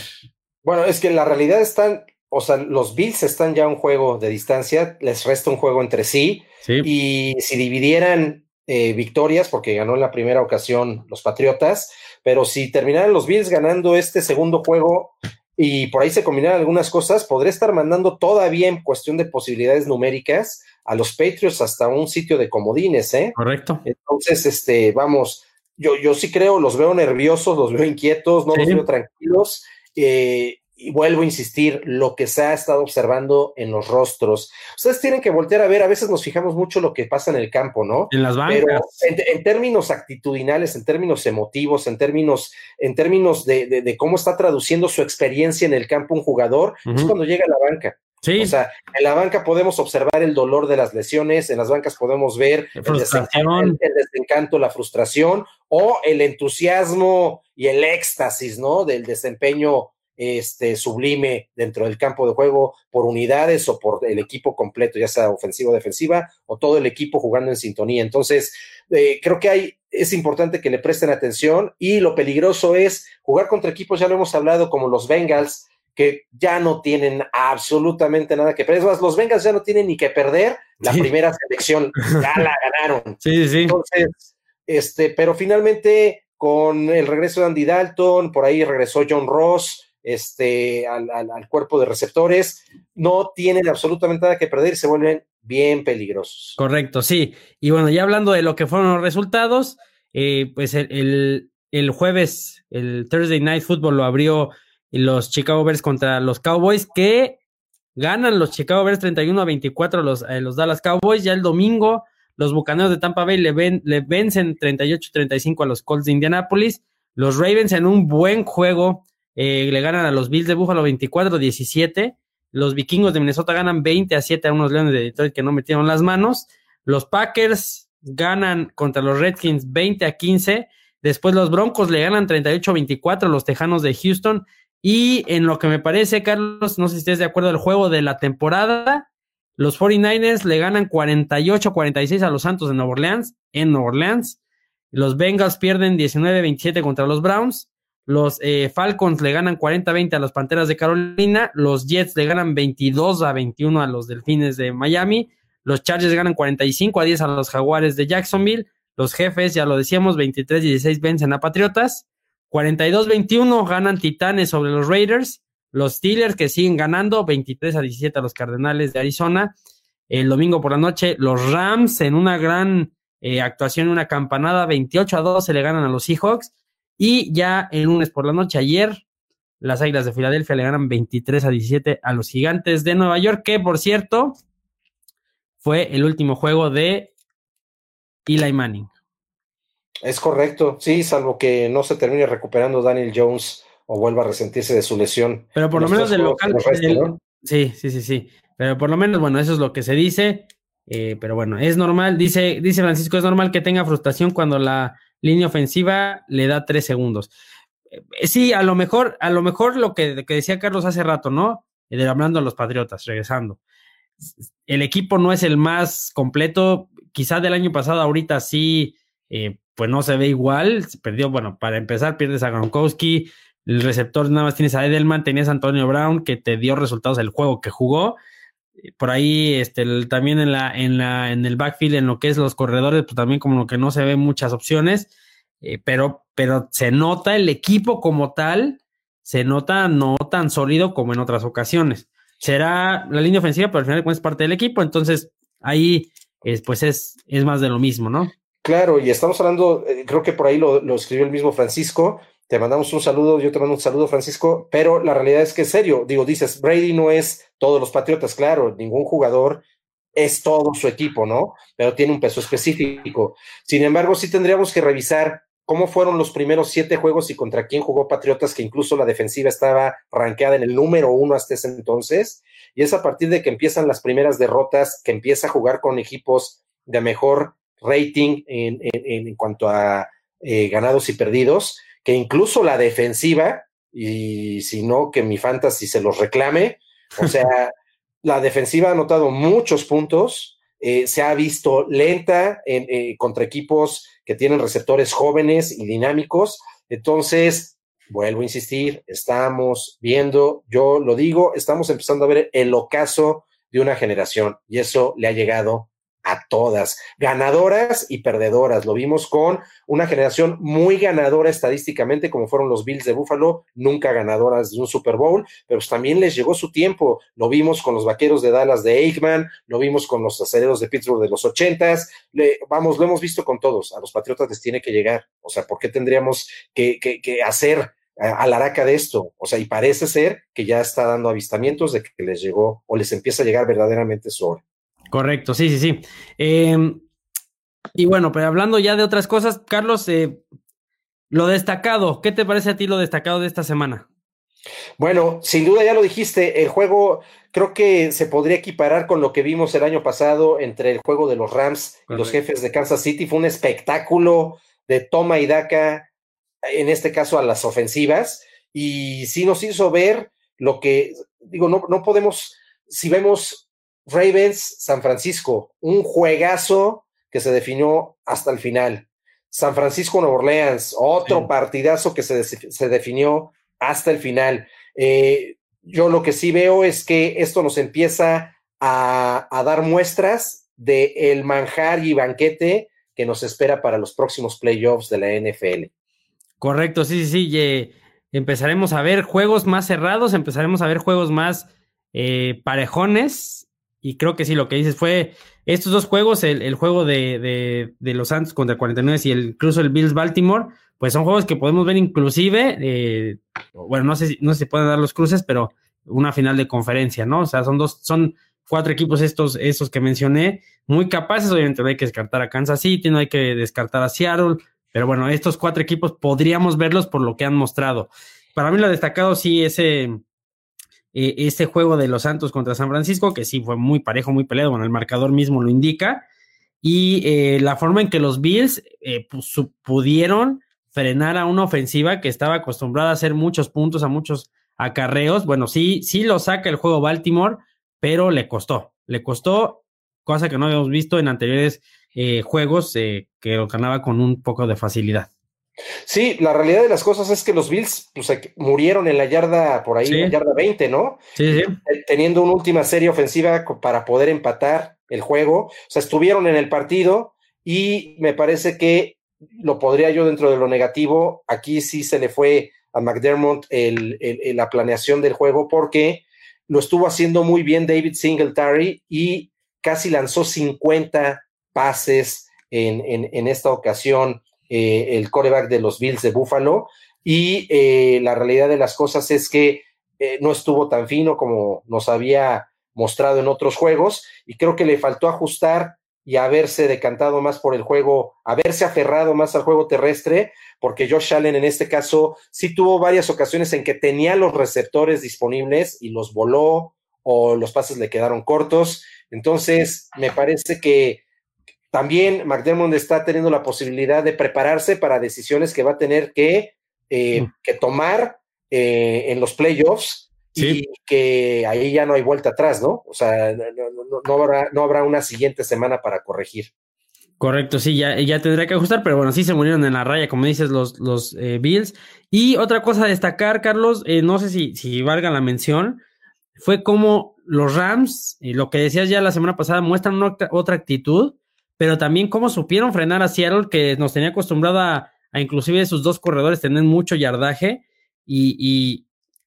Bueno, es que la realidad están, o sea, los Bills están ya un juego de distancia, les resta un juego entre sí, y si dividieran eh, victorias, porque ganó en la primera ocasión los Patriotas, pero si terminaran los Bills ganando este segundo juego, y por ahí se combinan algunas cosas, podría estar mandando todavía en cuestión de posibilidades numéricas a los Patriots hasta un sitio de comodines, ¿eh? Correcto. Entonces, este, vamos, yo, yo sí creo, los veo nerviosos, los veo inquietos, no los veo tranquilos. Eh, y vuelvo a insistir, lo que se ha estado observando en los rostros. Ustedes tienen que voltear a ver, a veces nos fijamos mucho lo que pasa en el campo, ¿no? En las bancas. Pero en, términos actitudinales, en términos emotivos, en términos, en términos de, cómo está traduciendo su experiencia en el campo un jugador, es cuando llega a la banca. Sí. O sea, en la banca podemos observar el dolor de las lesiones, en las bancas podemos ver el el desencanto, la frustración o el entusiasmo y el éxtasis, ¿no? Del desempeño este, sublime dentro del campo de juego por unidades o por el equipo completo, ya sea ofensiva o defensiva, o todo el equipo jugando en sintonía. Entonces, eh, creo que hay, es importante que le presten atención y lo peligroso es jugar contra equipos, ya lo hemos hablado, como los Bengals, que ya no tienen absolutamente nada que perder. Es más, los Bengals ya no tienen ni que perder la primera selección, ya la ganaron. Sí, sí. Entonces, este, pero finalmente con el regreso de Andy Dalton, por ahí regresó John Ross, este, al, cuerpo de receptores, no tienen absolutamente nada que perder y se vuelven bien peligrosos. Correcto, sí. Y bueno, ya hablando de lo que fueron los resultados, eh, pues el, el, jueves, el Thursday Night Football lo abrió los Chicago Bears contra los Cowboys, que ganan los Chicago Bears 31 a 24 los, eh, los Dallas Cowboys. Ya el domingo, los Bucaneros de Tampa Bay le, ven, le vencen 38-35 a los Colts de Indianapolis. Los Ravens en un buen juego eh, le ganan a los Bills de Buffalo 24-17. Los vikingos de Minnesota ganan 20 a 7 a unos Leones de Detroit que no metieron las manos. Los Packers ganan contra los Redskins 20 a 15. Después los Broncos le ganan 38 a 24 a los Tejanos de Houston. Y en lo que me parece, Carlos, no sé si estés de acuerdo, el juego de la temporada, Los 49ers le ganan 48-46 a los Santos de Nueva Orleans en Nueva Orleans. Los Bengals pierden 19-27 contra los Browns. Los eh, Falcons le ganan 40-20 a los Panteras de Carolina. Los Jets le ganan 22 a 21 a los Delfines de Miami. Los Chargers ganan 45 a 10 a los Jaguares de Jacksonville. Los Jefes, ya lo decíamos, 23-16 vencen a Patriotas. 42-21 ganan Titanes sobre los Raiders. Los Steelers que siguen ganando 23 a 17 a los Cardenales de Arizona. El domingo por la noche, los Rams en una gran eh, actuación, una campanada 28 a 12 le ganan a los Seahawks. Y ya el lunes por la noche, ayer, las Águilas de Filadelfia le ganan 23 a 17 a los Gigantes de Nueva York, que por cierto fue el último juego de Eli Manning. Es correcto, sí, salvo que no se termine recuperando Daniel Jones o vuelva a resentirse de su lesión. Pero por lo menos del local. Sí, sí, sí, sí. Pero por lo menos, bueno, eso es lo que se dice. Eh, pero bueno, es normal, dice, dice Francisco, es normal que tenga frustración cuando la línea ofensiva le da tres segundos. Eh, sí, a lo mejor, a lo mejor lo que, decía Carlos hace rato, ¿no? De hablando a los Patriotas, regresando. El equipo no es el más completo. Quizá del año pasado, ahorita sí, eh, pues no se ve igual. Se perdió, bueno, para empezar, pierdes a Gronkowski. El receptor nada más tienes a Edelman, tenías a Antonio Brown, que te dio resultados el juego que jugó por ahí este también en la en la en el backfield en lo que es los corredores pues también como que no se ve muchas opciones eh, pero pero se nota el equipo como tal se nota no tan sólido como en otras ocasiones. Será la línea ofensiva pero al final es parte del equipo entonces ahí pues es es más de lo mismo no claro y estamos hablando eh, creo que por ahí lo, lo escribió el mismo Francisco te mandamos un saludo, yo te mando un saludo, Francisco, pero la realidad es que es serio. Digo, dices, Brady no es todos los Patriotas, claro, ningún jugador es todo su equipo, ¿no? Pero tiene un peso específico. Sin embargo, sí tendríamos que revisar cómo fueron los primeros siete juegos y contra quién jugó Patriotas, que incluso la defensiva estaba rankeada en el número uno hasta ese entonces. Y es a partir de que empiezan las primeras derrotas, que empieza a jugar con equipos de mejor rating en, en, cuanto a eh, ganados y perdidos que incluso la defensiva, y si no, que mi fantasy se los reclame, o sea, la defensiva ha anotado muchos puntos, eh, se ha visto lenta en, eh, contra equipos que tienen receptores jóvenes y dinámicos, entonces, vuelvo a insistir, estamos viendo, yo lo digo, estamos empezando a ver el ocaso de una generación y eso le ha llegado a todas, ganadoras y perdedoras. Lo vimos con una generación muy ganadora estadísticamente, como fueron los Bills de Buffalo, nunca ganadoras de un Super Bowl, pero también les llegó su tiempo. Lo vimos con los Vaqueros de Dallas de Aikman, lo vimos con los aceleros de Pittsburgh de los ochentas, vamos, lo hemos visto con todos. A los Patriotas les tiene que llegar. O sea, ¿por qué tendríamos que, que, hacer a la araca de esto. O sea, y parece ser que ya está dando avistamientos de que les llegó o les empieza a llegar verdaderamente su hora. Correcto, sí, sí, sí. Em, y bueno, pero hablando ya de otras cosas, Carlos, eh, lo destacado, ¿qué te parece a ti lo destacado de esta semana? Bueno, sin duda ya lo dijiste, el juego creo que se podría equiparar con lo que vimos el año pasado entre el juego de los Rams y los jefes de Kansas City. Fue un espectáculo de toma y daca, en este caso a las ofensivas, y sí nos hizo ver lo que, digo, no, no podemos, si vemos Ravens, San Francisco, un juegazo que se definió hasta el final. San Francisco, Nueva Orleans, otro partidazo que se, se, definió hasta el final. Eh, yo lo que sí veo es que esto nos empieza a, dar muestras del el manjar y banquete que nos espera para los próximos playoffs de la NFL. Correcto, sí, sí, sí. empezaremos a ver juegos más cerrados, empezaremos a ver juegos más eh, parejones y creo que sí, lo que dices fue estos dos juegos, el, juego de, los Santos contra 49 y el, incluso el Bills Baltimore, pues son juegos que podemos ver inclusive, eh, bueno, no sé, si, no se pueden dar los cruces, pero una final de conferencia, ¿no? O sea, son dos, son cuatro equipos estos, estos que mencioné, muy capaces, obviamente no hay que descartar a Kansas City, no hay que descartar a Seattle, pero bueno, estos cuatro equipos podríamos verlos por lo que han mostrado. Para mí lo destacado sí ese eh, este juego de los Santos contra San Francisco, que sí fue muy parejo, muy peleado, bueno, el marcador mismo lo indica, y eh, la forma en que los Bills eh, pues, pudieron frenar a una ofensiva que estaba acostumbrada a hacer muchos puntos, a muchos acarreos. Bueno, sí, sí lo saca el juego Baltimore, pero le costó, le costó, cosa que no habíamos visto en anteriores juegos eh, que lo ganaba con un poco de facilidad. Sí, la realidad de las cosas es que los Bills pues, murieron en la yarda, por ahí, en la yarda 20, ¿no? Sí, sí. Teniendo una última serie ofensiva para poder empatar el juego. O sea, estuvieron en el partido y me parece que lo podría yo dentro de lo negativo. Aquí sí se le fue a McDermott el, la planeación del juego porque lo estuvo haciendo muy bien David Singletary y casi lanzó 50 pases en, en, esta ocasión eh, el coreback de los Bills de Buffalo. Y eh, la realidad de las cosas es que eh, no estuvo tan fino como nos había mostrado en otros juegos y creo que le faltó ajustar y haberse decantado más por el juego, haberse aferrado más al juego terrestre, porque Josh Allen en este caso sí tuvo varias ocasiones en que tenía los receptores disponibles y los voló o los pases le quedaron cortos. Entonces, me parece que también McDermott está teniendo la posibilidad de prepararse para decisiones que va a tener que, eh, mm. que tomar eh, en los playoffs y que ahí ya no hay vuelta atrás, ¿no? O sea, no, habrá, no habrá una siguiente semana para corregir. Correcto, sí, ya, ya tendrá que ajustar, pero bueno, sí se murieron en la raya, como dices, los, los eh, Bills. Y otra cosa a destacar, Carlos, no sé si, si valga la mención, fue como los Rams, y lo que decías ya la semana pasada, muestran otra actitud pero también cómo supieron frenar a Seattle, que nos tenía acostumbrado a, inclusive sus dos corredores tener mucho yardaje y,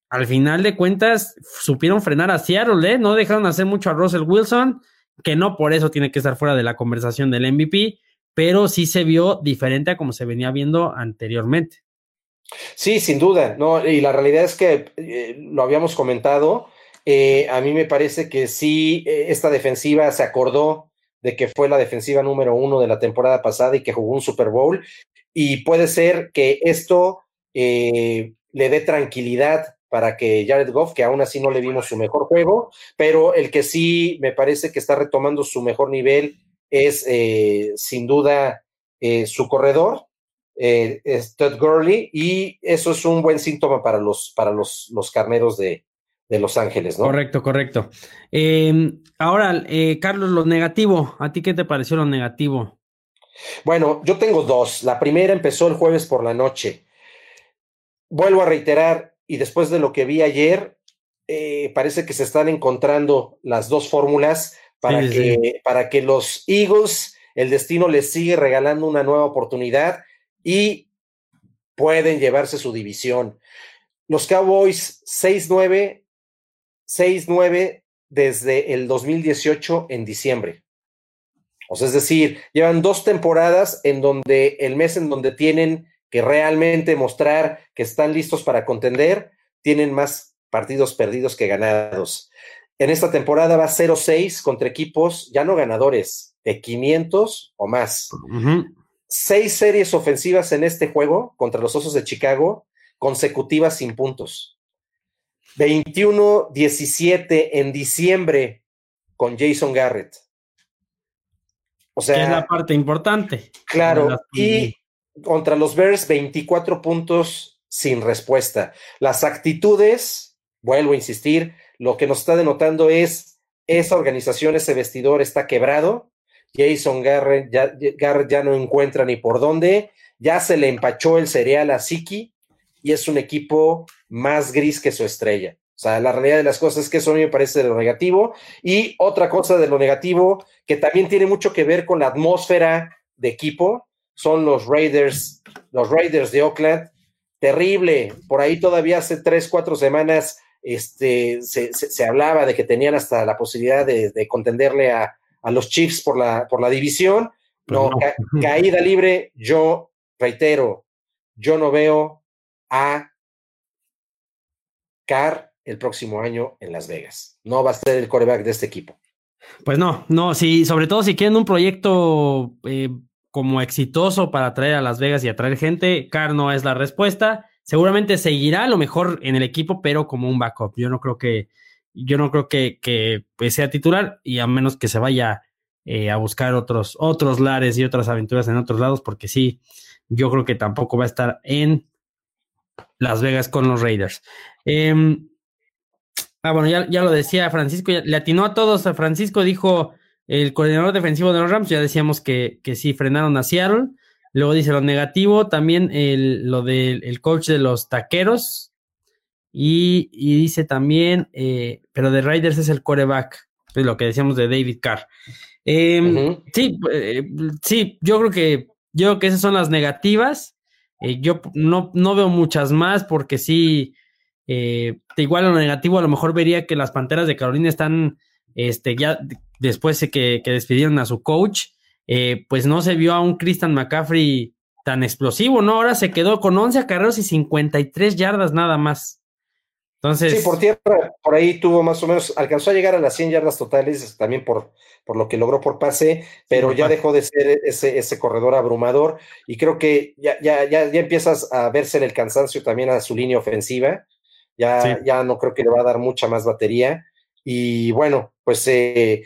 al final de cuentas supieron frenar a Seattle, ¿eh? No dejaron hacer mucho a Russell Wilson, que no por eso tiene que estar fuera de la conversación del MVP, pero sí se vio diferente a como se venía viendo anteriormente. Sí, sin duda, no, y la realidad es que eh, lo habíamos comentado. Eh, a mí me parece que sí, eh, esta defensiva se acordó de que fue la defensiva número uno de la temporada pasada y que jugó un Super Bowl. Y puede ser que esto eh, le dé tranquilidad para que Jared Goff, que aún así no le vimos su mejor juego, pero el que sí me parece que está retomando su mejor nivel es eh, sin duda eh, su corredor, es Todd Gurley, y eso es un buen síntoma para los, para los, los carneros de, de Los Ángeles, ¿no? Correcto, correcto. Em, ahora, eh, Carlos, lo negativo, ¿a ti qué te pareció lo negativo? Bueno, yo tengo dos. La primera empezó el jueves por la noche. Vuelvo a reiterar, y después de lo que vi ayer, eh, parece que se están encontrando las dos fórmulas para, que, para que los Eagles, el destino les sigue regalando una nueva oportunidad y pueden llevarse su división. Los Cowboys 6-9 6-9 desde el 2018 en diciembre. O sea, es decir, llevan dos temporadas en donde el mes en donde tienen que realmente mostrar que están listos para contender, tienen más partidos perdidos que ganados. En esta temporada va 0-6 contra equipos ya no ganadores, de 500 o más. Seis series ofensivas en este juego contra los Osos de Chicago, consecutivas sin puntos. 21-17 en diciembre con Jason Garrett. O sea, es la parte importante. Claro, y contra los Bears 24 puntos sin respuesta. Las actitudes, vuelvo a insistir, lo que nos está denotando es esa organización, ese vestidor está quebrado. Jason Garrett ya, Garrett ya no encuentra ni por dónde. Ya se le empachó el cereal a Siki y es un equipo más gris que su estrella. O sea, la realidad de las cosas es que eso a mí me parece de lo negativo. Y otra cosa de lo negativo, que también tiene mucho que ver con la atmósfera de equipo, son los Raiders, los Raiders de Oakland. Terrible. Por ahí todavía hace tres, cuatro semanas este, se, hablaba de que tenían hasta la posibilidad de, contenderle a, los Chiefs por la, por la división. No, caída libre, yo reitero, yo no veo a Carr el próximo año en Las Vegas. No va a ser el coreback de este equipo. Pues no, no, sí, sobre todo si quieren un proyecto eh, como exitoso para traer a Las Vegas y atraer gente, Carr no es la respuesta. Seguramente seguirá a lo mejor en el equipo, pero como un backup. Yo no creo que, yo no creo que, que pues, sea titular y a menos que se vaya eh, a buscar otros, otros lares y otras aventuras en otros lados, porque sí, yo creo que tampoco va a estar en las Vegas con los Raiders. Em, Ah, bueno, ya, ya lo decía Francisco, le atinó a todos. A Francisco dijo el coordinador defensivo de los Rams, ya decíamos que, que sí frenaron a Seattle. Luego dice lo negativo, también el, lo del coach de los taqueros. Y, dice también, eh, pero de Raiders es el coreback, es lo que decíamos de David Carr. Em, sí, eh, sí, yo creo que yo creo que esas son las negativas. Eh, yo no, no veo muchas más porque sí, igual lo negativo a lo mejor vería que las Panteras de Carolina están, este, ya después de que, que despidieron a su coach, eh, pues no se vio a un Christian McCaffrey tan explosivo, ¿no? Ahora se quedó con 11 acarreos y 53 yardas nada más. Entonces. Sí, por tierra, por ahí tuvo más o menos, alcanzó a llegar a las 100 yardas totales, también por, por lo que logró por pase, pero ya dejó de ser ese, ese corredor abrumador y creo que ya, ya, ya, ya empiezas a verse el cansancio también a su línea ofensiva. Ya, ya no creo que le va a dar mucha más batería. Y bueno, pues eh,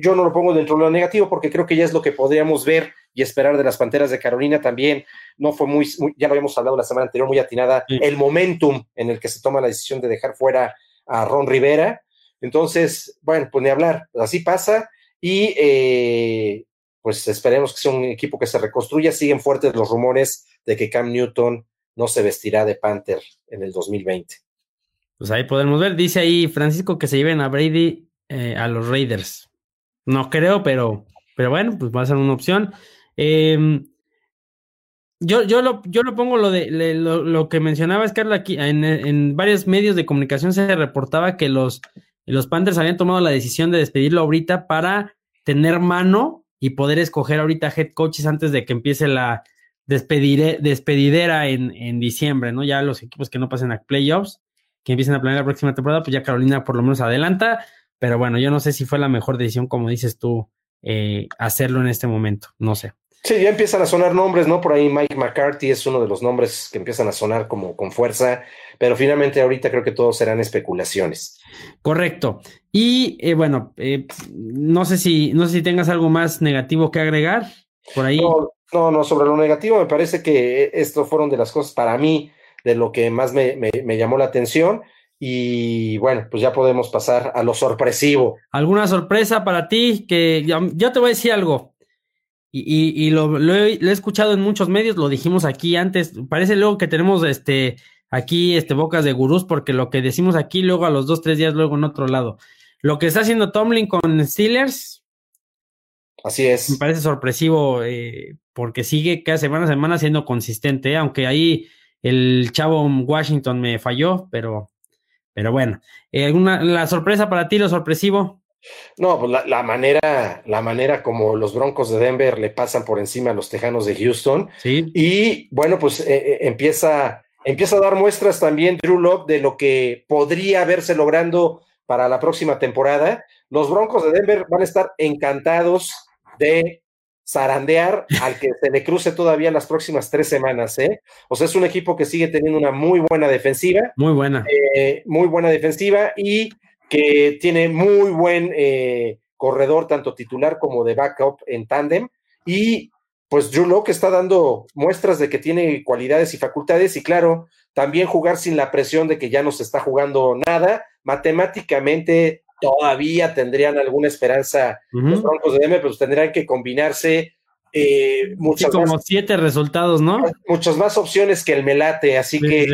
yo, no lo pongo dentro de lo negativo porque creo que ya es lo que podríamos ver y esperar de las Panteras de Carolina también. No fue muy, ya lo habíamos hablado la semana anterior, muy atinada, el momentum en el que se toma la decisión de dejar fuera a Ron Rivera. Entonces, bueno, pues ni hablar, así pasa y eh, pues esperemos que sea un equipo que se reconstruya. Siguen fuertes los rumores de que Cam Newton no se vestirá de Panther en el 2020. Pues ahí podemos ver. Dice ahí Francisco que se lleven a Brady eh, a los Raiders. No creo, pero, pero bueno, pues va a ser una opción. Em, yo, yo, lo, yo lo pongo lo de lo, que mencionaba Carla aquí. En, varios medios de comunicación se reportaba que los, los Panthers habían tomado la decisión de despedirlo ahorita para tener mano y poder escoger ahorita head coaches antes de que empiece la despedidera en, en diciembre, ¿no? Ya los equipos que no pasen a playoffs que empiecen a planear la próxima temporada, pues ya Carolina por lo menos adelanta, pero bueno, yo no sé si fue la mejor decisión, como dices tú, eh, hacerlo en este momento, no sé. Sí, ya empiezan a sonar nombres, ¿no? Por ahí Mike McCarthy es uno de los nombres que empiezan a sonar como con fuerza, pero finalmente ahorita creo que todos serán especulaciones. Correcto. Y eh, bueno, eh, no sé si no sé si tengas algo más negativo que agregar por ahí. No, no, no, sobre lo negativo me parece que esto fueron de las cosas para mí de lo que más me, llamó la atención. Y bueno, pues ya podemos pasar a lo sorpresivo. ¿Alguna sorpresa para ti? Que yo, te voy a decir algo. Y, lo, he, escuchado en muchos medios, lo dijimos aquí antes. Parece luego que tenemos este aquí este bocas de gurús, porque lo que decimos aquí, luego a los dos, tres días, luego en otro lado. Lo que está haciendo Tomlin con Steelers. Así es. Me parece sorpresivo, eh, porque sigue cada semana a semana siendo consistente, ¿eh? aunque ahí el chavo Washington me falló, pero, pero bueno. Eh, ¿Alguna, ¿La sorpresa para ti, lo sorpresivo? No, pues la, manera, la manera como los Broncos de Denver le pasan por encima a los Tejanos de Houston. Sí. Y bueno, pues eh, eh, empieza, empieza a dar muestras también Drew Love de lo que podría haberse logrando para la próxima temporada. Los Broncos de Denver van a estar encantados de zarandear al que se le cruce todavía las próximas tres semanas, ¿eh? O sea, es un equipo que sigue teniendo una muy buena defensiva. Muy buena. Eh, muy buena defensiva y que tiene muy buen eh, corredor, tanto titular como de backup en tándem. Y pues Drew Locke está dando muestras de que tiene cualidades y facultades y claro, también jugar sin la presión de que ya no se está jugando nada. Matemáticamente todavía tendrían alguna esperanza los Broncos de Denver, pues tendrían que combinarse eh, muchas como siete resultados, ¿no? Muchas más opciones que el Melate, así que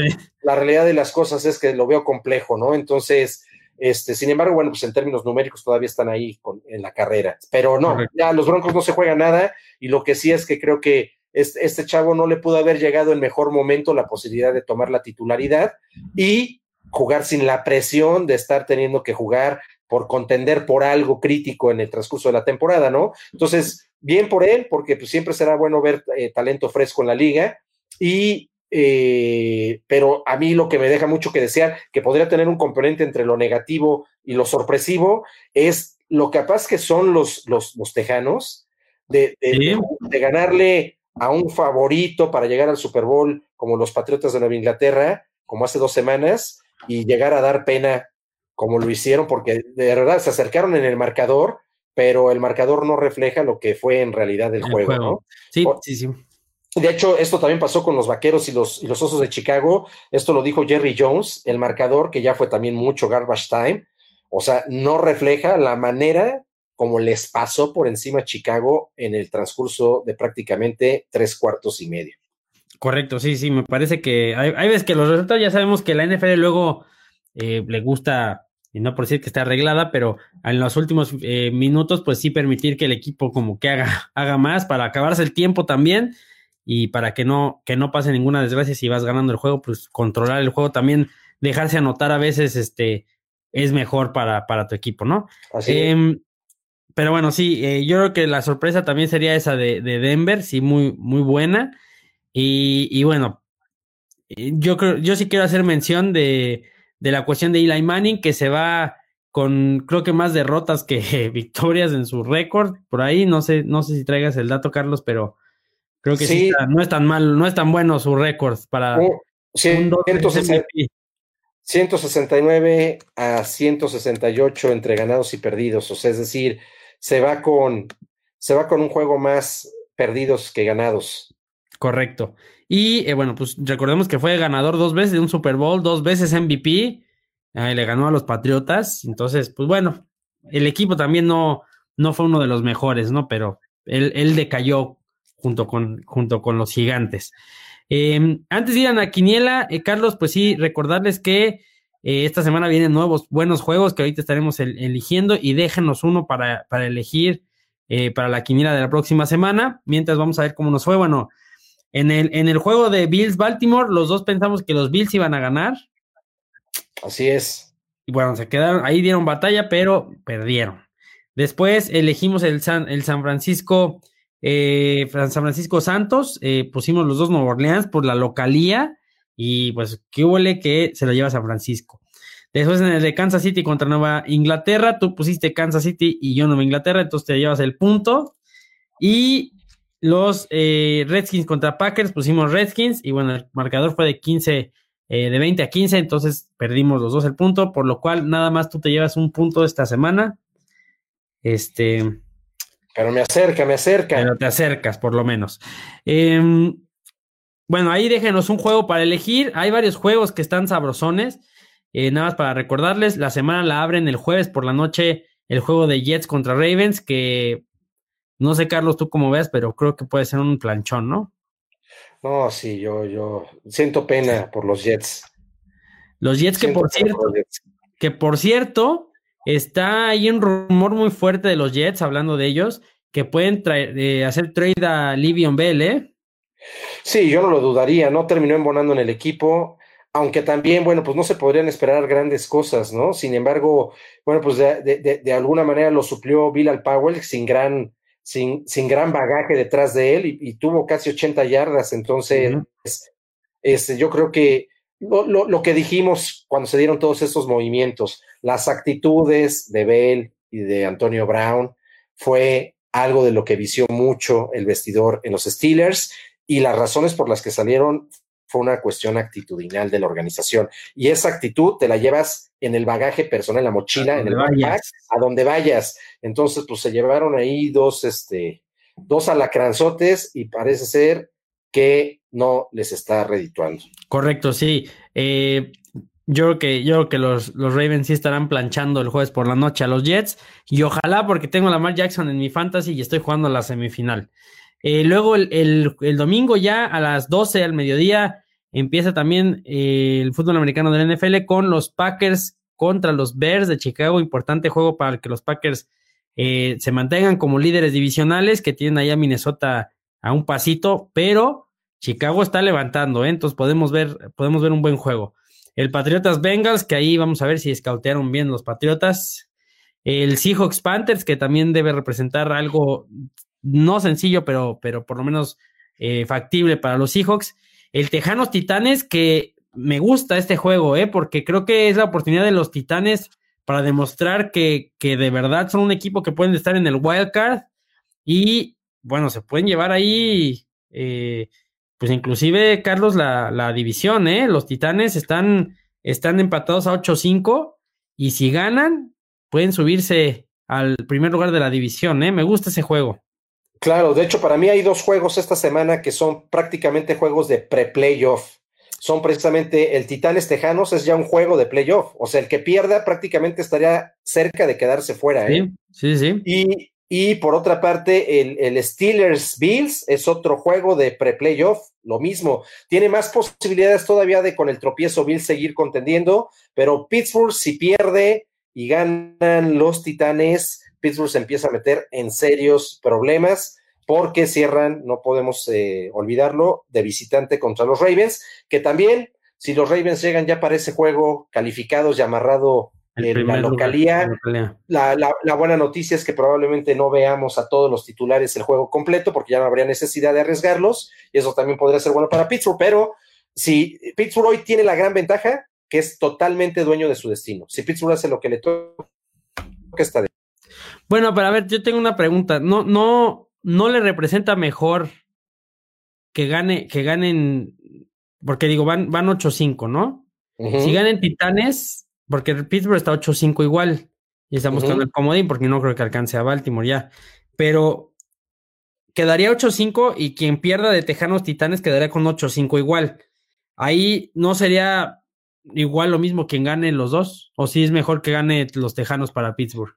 la realidad de las cosas es que lo veo complejo, ¿no? Entonces, este, sin embargo, bueno, pues en términos numéricos todavía están ahí con, en la carrera, pero no, ya los Broncos no se juegan nada y lo que sí es que creo que este, este chavo no le pudo haber llegado en mejor momento la posibilidad de tomar la titularidad y jugar sin la presión de estar teniendo que jugar por contender por algo crítico en el transcurso de la temporada, ¿no? Entonces, bien por él, porque pues, siempre será bueno ver eh, talento fresco en la liga. Y, eh, pero a mí lo que me deja mucho que desear, que podría tener un componente entre lo negativo y lo sorpresivo, es lo capaz que son los, los, los tejanos de, de, ganarle a un favorito para llegar al Super Bowl como los Patriotas de Nueva Inglaterra, como hace dos semanas, y llegar a dar pena como lo hicieron, porque de verdad se acercaron en el marcador, pero el marcador no refleja lo que fue en realidad el, juego, ¿no? Sí, sí, sí. De hecho, esto también pasó con los vaqueros y los, y los osos de Chicago. Esto lo dijo Jerry Jones, el marcador, que ya fue también mucho garbage time. O sea, no refleja la manera como les pasó por encima a Chicago en el transcurso de prácticamente tres cuartos y medio. Correcto, sí, sí, me parece que hay, veces que los resultados ya sabemos que la NFL luego eh, le gusta, y no por decir que está arreglada, pero en los últimos eh, minutos, pues sí permitir que el equipo como que haga, haga más para acabarse el tiempo también y para que no, que no pase ninguna desgracia si vas ganando el juego, pues controlar el juego también, dejarse anotar a veces, este, es mejor para, para tu equipo, ¿no? Así em, pero bueno, sí, eh, yo creo que la sorpresa también sería esa de, de Denver, sí, muy, muy buena. Y, bueno, eh, yo creo, yo sí quiero hacer mención de, de, la cuestión de Eli Manning, que se va con creo que más derrotas que victorias en su récord. Por ahí, no sé, no sé si traigas el dato, Carlos, pero creo que sí, no es tan mal, no es tan bueno su récord para un 169 a 168 entre ganados y perdidos. O sea, es decir, se va con, se va con un juego más perdidos que ganados. Correcto. Y eh, bueno, pues recordemos que fue ganador dos veces de un Super Bowl, dos veces MVP, le ganó a los Patriotas. Entonces, pues bueno, el equipo también no, no fue uno de los mejores, ¿no? Pero él, él decayó junto con, junto con los gigantes. Em, antes de ir a la quiniela, eh, Carlos, pues sí, recordarles que eh, esta semana vienen nuevos buenos juegos que ahorita estaremos eligiendo y déjenos uno para, para elegir para la quiniela de la próxima semana. Mientras vamos a ver cómo nos fue. Bueno, en el, en el juego de Bills Baltimore, los dos pensamos que los Bills iban a ganar. Así es. Y bueno, se quedaron, ahí dieron batalla, pero perdieron. Después elegimos el San, el San Francisco, eh, San Francisco Santos, eh, pusimos los dos Nueva Orleans por la localía y pues qué huele que se lo lleva San Francisco. Después en el de Kansas City contra Nueva Inglaterra, tú pusiste Kansas City y yo Nueva Inglaterra, entonces te llevas el punto. Y los eh, Redskins contra Packers pusimos Redskins y bueno, el marcador fue de 15, eh, de 20 a 15, entonces perdimos los dos el punto, por lo cual nada más tú te llevas un punto esta semana. Este. Pero me acerca, me acerca. Pero te acercas, por lo menos. Em, bueno, ahí déjenos un juego para elegir. Hay varios juegos que están sabrosones. Eh, nada más para recordarles, la semana la abren el jueves por la noche el juego de Jets contra Ravens, que no sé, Carlos, tú cómo ves, pero creo que puede ser un planchón, ¿no? No, sí, yo, yo siento pena por los Jets. Los Jets que por cierto, que por cierto, está ahí un rumor muy fuerte de los Jets, hablando de ellos, que pueden traer, eh, hacer trade a Livion Bell, ¿eh? Sí, yo no lo dudaría, no terminó embonando en el equipo, aunque también, bueno, pues no se podrían esperar grandes cosas, ¿no? Sin embargo, bueno, pues de, de, de alguna manera lo suplió Bill Al Powell sin gran sin, sin gran bagaje detrás de él y, tuvo casi 80 yardas. Entonces, este, yo creo que lo, lo, que dijimos cuando se dieron todos estos movimientos, las actitudes de Bell y de Antonio Brown, fue algo de lo que vició mucho el vestidor en los Steelers y las razones por las que salieron fue una cuestión actitudinal de la organización. Y esa actitud te la llevas en el bagaje personal, en la mochila, en el backpack, a donde vayas. Entonces, pues se llevaron ahí dos, este, dos alacranzotes y parece ser que no les está redituando. Correcto, sí. Eh, yo creo que, yo que los, los, Ravens sí estarán planchando el jueves por la noche a los Jets. Y ojalá, porque tengo a Lamar Jackson en mi fantasy y estoy jugando la semifinal. Eh, luego el, el, domingo ya a las 12 al mediodía Empieza también eh, el fútbol americano del NFL con los Packers contra los Bears de Chicago. Importante juego para que los Packers eh, se mantengan como líderes divisionales, que tienen allá Minnesota a un pasito, pero Chicago está levantando, entonces podemos ver, podemos ver un buen juego. El Patriotas Bengals, que ahí vamos a ver si escautearon bien los Patriotas. El Seahawks Panthers, que también debe representar algo no sencillo, pero, pero por lo menos factible para los Seahawks. El Tejanos Titanes, que me gusta este juego, ¿eh? porque creo que es la oportunidad de los Titanes para demostrar que, que de verdad son un equipo que pueden estar en el wild card y, bueno, se pueden llevar ahí, eh, pues inclusive, Carlos, la, la división, ¿eh? Los Titanes están, están empatados a 8-5 y si ganan, pueden subirse al primer lugar de la división, ¿eh? Me gusta ese juego. Claro, de hecho, para mí hay dos juegos esta semana que son prácticamente juegos de pre-playoff. Son precisamente el Titanes Tejanos, es ya un juego de playoff. O sea, el que pierda prácticamente estaría cerca de quedarse fuera. ¿eh? Sí, sí, sí. Y, y por otra parte, el, el Steelers Bills es otro juego de pre-playoff, lo mismo. Tiene más posibilidades todavía de con el tropiezo Bills seguir contendiendo, pero Pittsburgh, si pierde y ganan los Titanes, Pittsburgh se empieza a meter en serios problemas porque cierran, no podemos eh, olvidarlo, de visitante contra los Ravens, que también, si los Ravens llegan ya para ese juego calificados y amarrado en la localía, la, la, buena noticia es que probablemente no veamos a todos los titulares el juego completo porque ya no habría necesidad de arriesgarlos y eso también podría ser bueno para Pittsburgh, pero si Pittsburgh hoy tiene la gran ventaja que es totalmente dueño de su destino. Si Pittsburgh hace lo que le toca, está de bueno, pero a ver, yo tengo una pregunta. No, no, no le representa mejor que gane, que ganen, porque digo, van, van 8-5, ¿no? Si ganen Titanes, porque Pittsburgh está 8-5 igual, y estamos con el comodín, porque no creo que alcance a Baltimore ya. Pero quedaría 8-5 y quien pierda de Tejanos Titanes quedaría con 8-5 igual. Ahí no sería igual lo mismo quien gane los dos, o si es mejor que gane los Tejanos para Pittsburgh.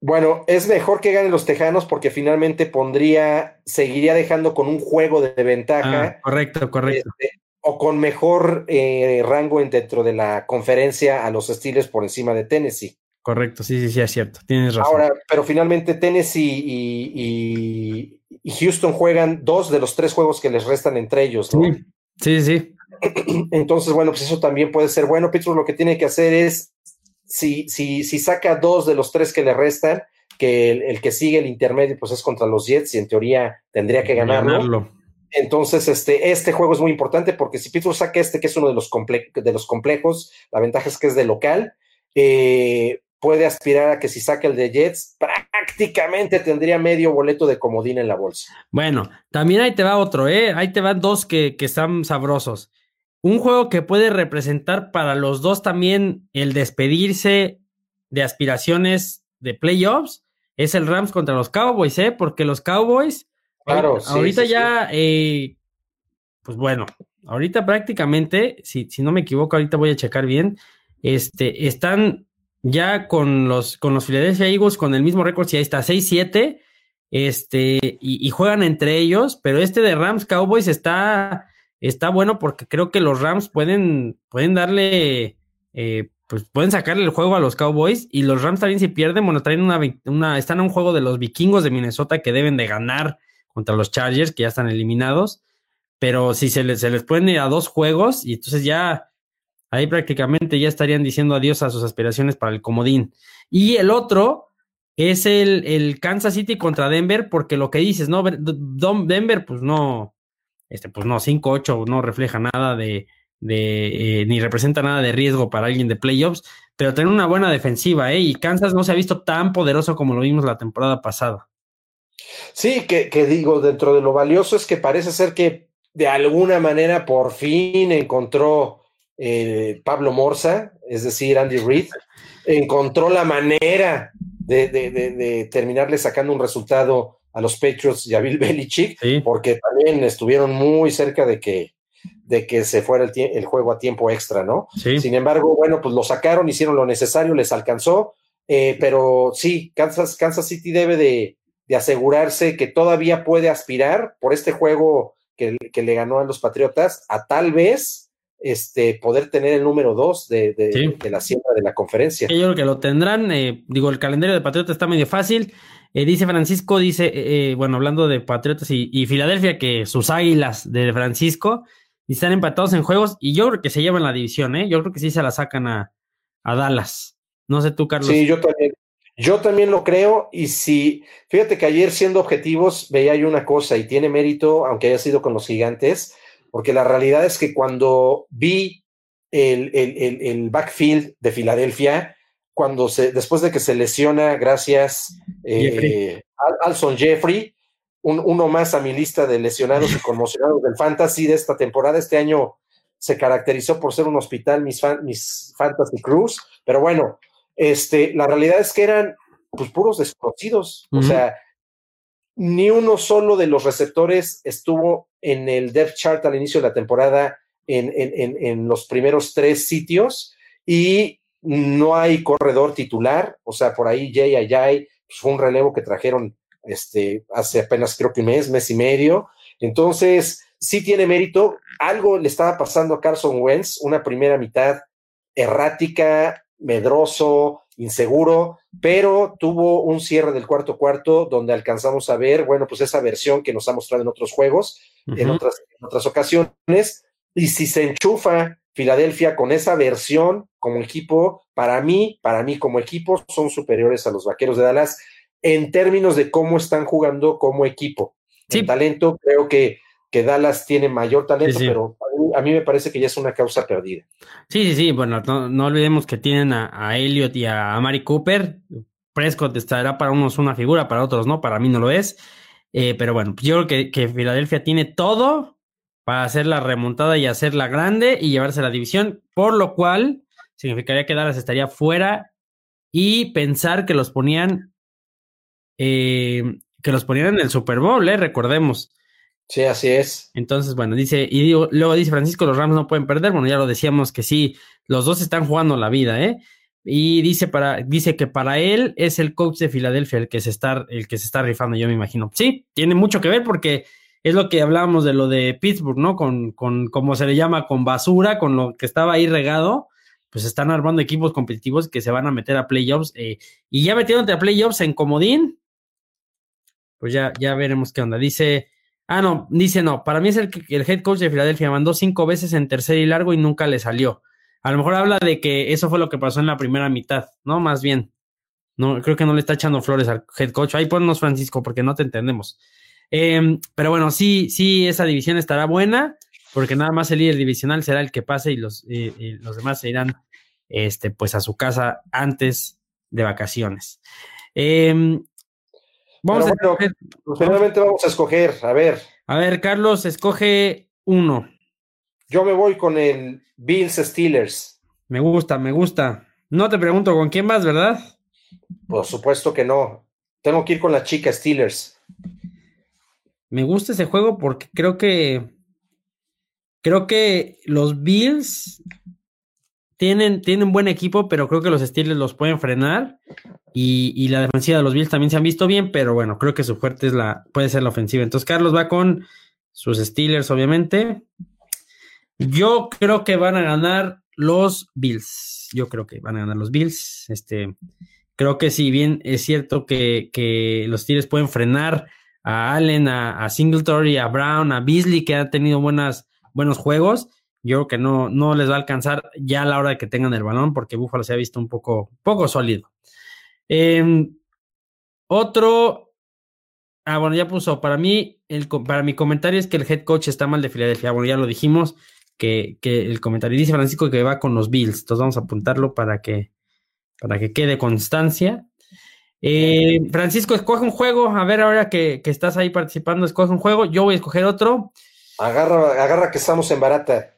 Bueno, es mejor que ganen los Tejanos porque finalmente pondría, seguiría dejando con un juego de ventaja. Ah, correcto, correcto. Este, o con mejor eh, rango dentro de la conferencia a los Steelers por encima de Tennessee. Correcto, sí, sí, sí, es cierto. Tienes razón. Ahora, pero finalmente Tennessee y, Houston juegan dos de los tres juegos que les restan entre ellos, ¿no? Sí, sí, sí. Entonces, bueno, pues eso también puede ser bueno. Pittsburgh lo que tiene que hacer es si, si, si saca dos de los tres que le restan, que el, que sigue el intermedio pues es contra los Jets y en teoría tendría que ganarlo. Entonces, este, este juego es muy importante porque si Pittsburgh saca este, que es uno de los, de los complejos, la ventaja es que es de local, eh, puede aspirar a que si saca el de Jets, prácticamente tendría medio boleto de comodín en la bolsa. Bueno, también ahí te va otro, ¿eh? Ahí te van dos que, que están sabrosos. Un juego que puede representar para los dos también el despedirse de aspiraciones de playoffs es el Rams contra los Cowboys, ¿eh? Porque los Cowboys, claro, ahorita ya, eh, pues bueno, ahorita prácticamente, si, si no me equivoco, ahorita voy a checar bien, este, están ya con los, con los Philadelphia Eagles con el mismo récord, si ahí está 6-7, este, y, y, juegan entre ellos, pero este de Rams Cowboys está está bueno porque creo que los Rams pueden, pueden darle, eh, pues pueden sacarle el juego a los Cowboys y los Rams también si pierden, bueno, traen una, una, están a un juego de los vikingos de Minnesota que deben de ganar contra los Chargers que ya están eliminados, pero si se les, se les pueden ir a dos juegos y entonces ya ahí prácticamente ya estarían diciendo adiós a sus aspiraciones para el comodín. Y el otro es el, el Kansas City contra Denver, porque lo que dices, ¿no? Denver, pues no, este, pues no, 5-8 no refleja nada de, de eh, ni representa nada de riesgo para alguien de playoffs, pero tener una buena defensiva, ¿eh? Y Kansas no se ha visto tan poderoso como lo vimos la temporada pasada. Sí, que, que digo, dentro de lo valioso es que parece ser que de alguna manera por fin encontró eh, Pablo Morza, es decir, Andy Reid, encontró la manera de, de, de terminarle sacando un resultado a los Patriots y a Bill Belichick, porque también estuvieron muy cerca de que, de que se fuera el, juego a tiempo extra, ¿no? Sin embargo, bueno, pues lo sacaron, hicieron lo necesario, les alcanzó, eh, pero sí, Kansas, Kansas City debe de, asegurarse que todavía puede aspirar por este juego que, que, le ganó a los Patriotas a tal vez este, poder tener el número dos de, de, la siembra de la conferencia. Yo creo que lo tendrán, eh, digo, el calendario de Patriotas está medio fácil, eh, dice Francisco, dice, eh, eh, bueno, hablando de Patriotas y, Filadelfia, que sus águilas de Francisco están empatados en juegos y yo creo que se llevan la división, ¿eh? Yo creo que sí se la sacan a, Dallas. No sé tú, Carlos. Sí, yo también. Yo también lo creo y si, fíjate que ayer siendo objetivos veía yo una cosa y tiene mérito, aunque haya sido con los gigantes, porque la realidad es que cuando vi el, el, el backfield de Filadelfia, cuando se, después de que se lesiona, gracias, eh, Alson Jeffrey, uno más a mi lista de lesionados y conmocionados del fantasy de esta temporada. Este año se caracterizó por ser un hospital, mis, mis fantasy crews, pero bueno, este, la realidad es que eran pues puros desconocidos, o sea, ni uno solo de los receptores estuvo en el depth chart al inicio de la temporada en, en, en, los primeros tres sitios y no hay corredor titular, o sea, por ahí Jay Ayay pues, fue un relevo que trajeron este, hace apenas creo que un mes, mes y medio. Entonces, sí tiene mérito. Algo le estaba pasando a Carson Wentz, una primera mitad errática, medroso, inseguro, pero tuvo un cierre del cuarto cuarto donde alcanzamos a ver, bueno, pues esa versión que nos ha mostrado en otros juegos, en, otras, en otras ocasiones, y si se enchufa Filadelfia con esa versión como equipo, para mí, para mí como equipo, son superiores a los Vaqueros de Dallas en términos de cómo están jugando como equipo. Sí. talento, creo que, que Dallas tiene mayor talento, pero a mí, me parece que ya es una causa perdida. Sí, sí, sí. Bueno, no, olvidemos que tienen a, a, Elliot y a Mari Cooper. Prescott estará para unos una figura, para otros no, para mí no lo es. Eh, pero bueno, yo creo que, que Filadelfia tiene todo para hacer la remontada y hacerla grande y llevarse la división, por lo cual significaría que Dallas estaría fuera y pensar que los ponían eh, que los ponían en el Super Bowl, ¿eh? recordemos. Sí, así es. Entonces, bueno, dice, y luego dice Francisco, los Rams no pueden perder. Bueno, ya lo decíamos que sí, los dos están jugando la vida, ¿eh? Y dice para, dice que para él es el coach de Filadelfia el que se está, el que se está rifando, yo me imagino. Sí, tiene mucho que ver porque es lo que hablábamos de lo de Pittsburgh, ¿no? Con, con como se le llama, con basura, con lo que estaba ahí regado, pues están armando equipos competitivos que se van a meter a playoffs. Eh, y ya metiéndote a playoffs en comodín, pues ya, ya veremos qué onda. Dice, ah, no, dice no, para mí es el, el head coach de Filadelfia, mandó cinco veces en tercer y largo y nunca le salió. A lo mejor habla de que eso fue lo que pasó en la primera mitad, ¿no? Más bien. No, creo que no le está echando flores al head coach. Ahí ponnos, Francisco, porque no te entendemos. Em, pero bueno, sí, sí, esa división estará buena, porque nada más el líder divisional será el que pase y los, los demás se irán este, pues a su casa antes de vacaciones. Eh, Vamos a. Finalmente vamos a escoger, a ver. A ver, Carlos, escoge uno. Yo me voy con el Bills Steelers. Me gusta, me gusta. No te pregunto con quién vas, ¿verdad? Por supuesto que no. Tengo que ir con la chica Steelers. Me gusta ese juego porque creo que creo que los Bills tienen, tienen buen equipo, pero creo que los Steelers los pueden frenar. Y, la defensiva de los Bills también se han visto bien, pero bueno, creo que su fuerte es la, puede ser la ofensiva. Entonces, Carlos va con sus Steelers, obviamente. Yo creo que van a ganar los Bills. Yo creo que van a ganar los Bills. Este, creo que si bien es cierto que, que los Steelers pueden frenar a Allen, a, a Singletary, a Brown, a Beasley, que han tenido buenas, buenos juegos yo creo que no, no les va a alcanzar ya a la hora de que tengan el balón, porque Búfalo se ha visto un poco, poco sólido. Em, otro, ah, bueno, ya puso, para mí, el, para mi comentario es que el head coach está mal de Filadelfia. Bueno, ya lo dijimos, que, que el comentario dice Francisco que va con los Bills. Entonces vamos a apuntarlo para que, para que quede constancia. Eh, Francisco, escoge un juego. A ver, ahora que, que, estás ahí participando, escoge un juego. Yo voy a escoger otro. Agarra, agarra que estamos en barata.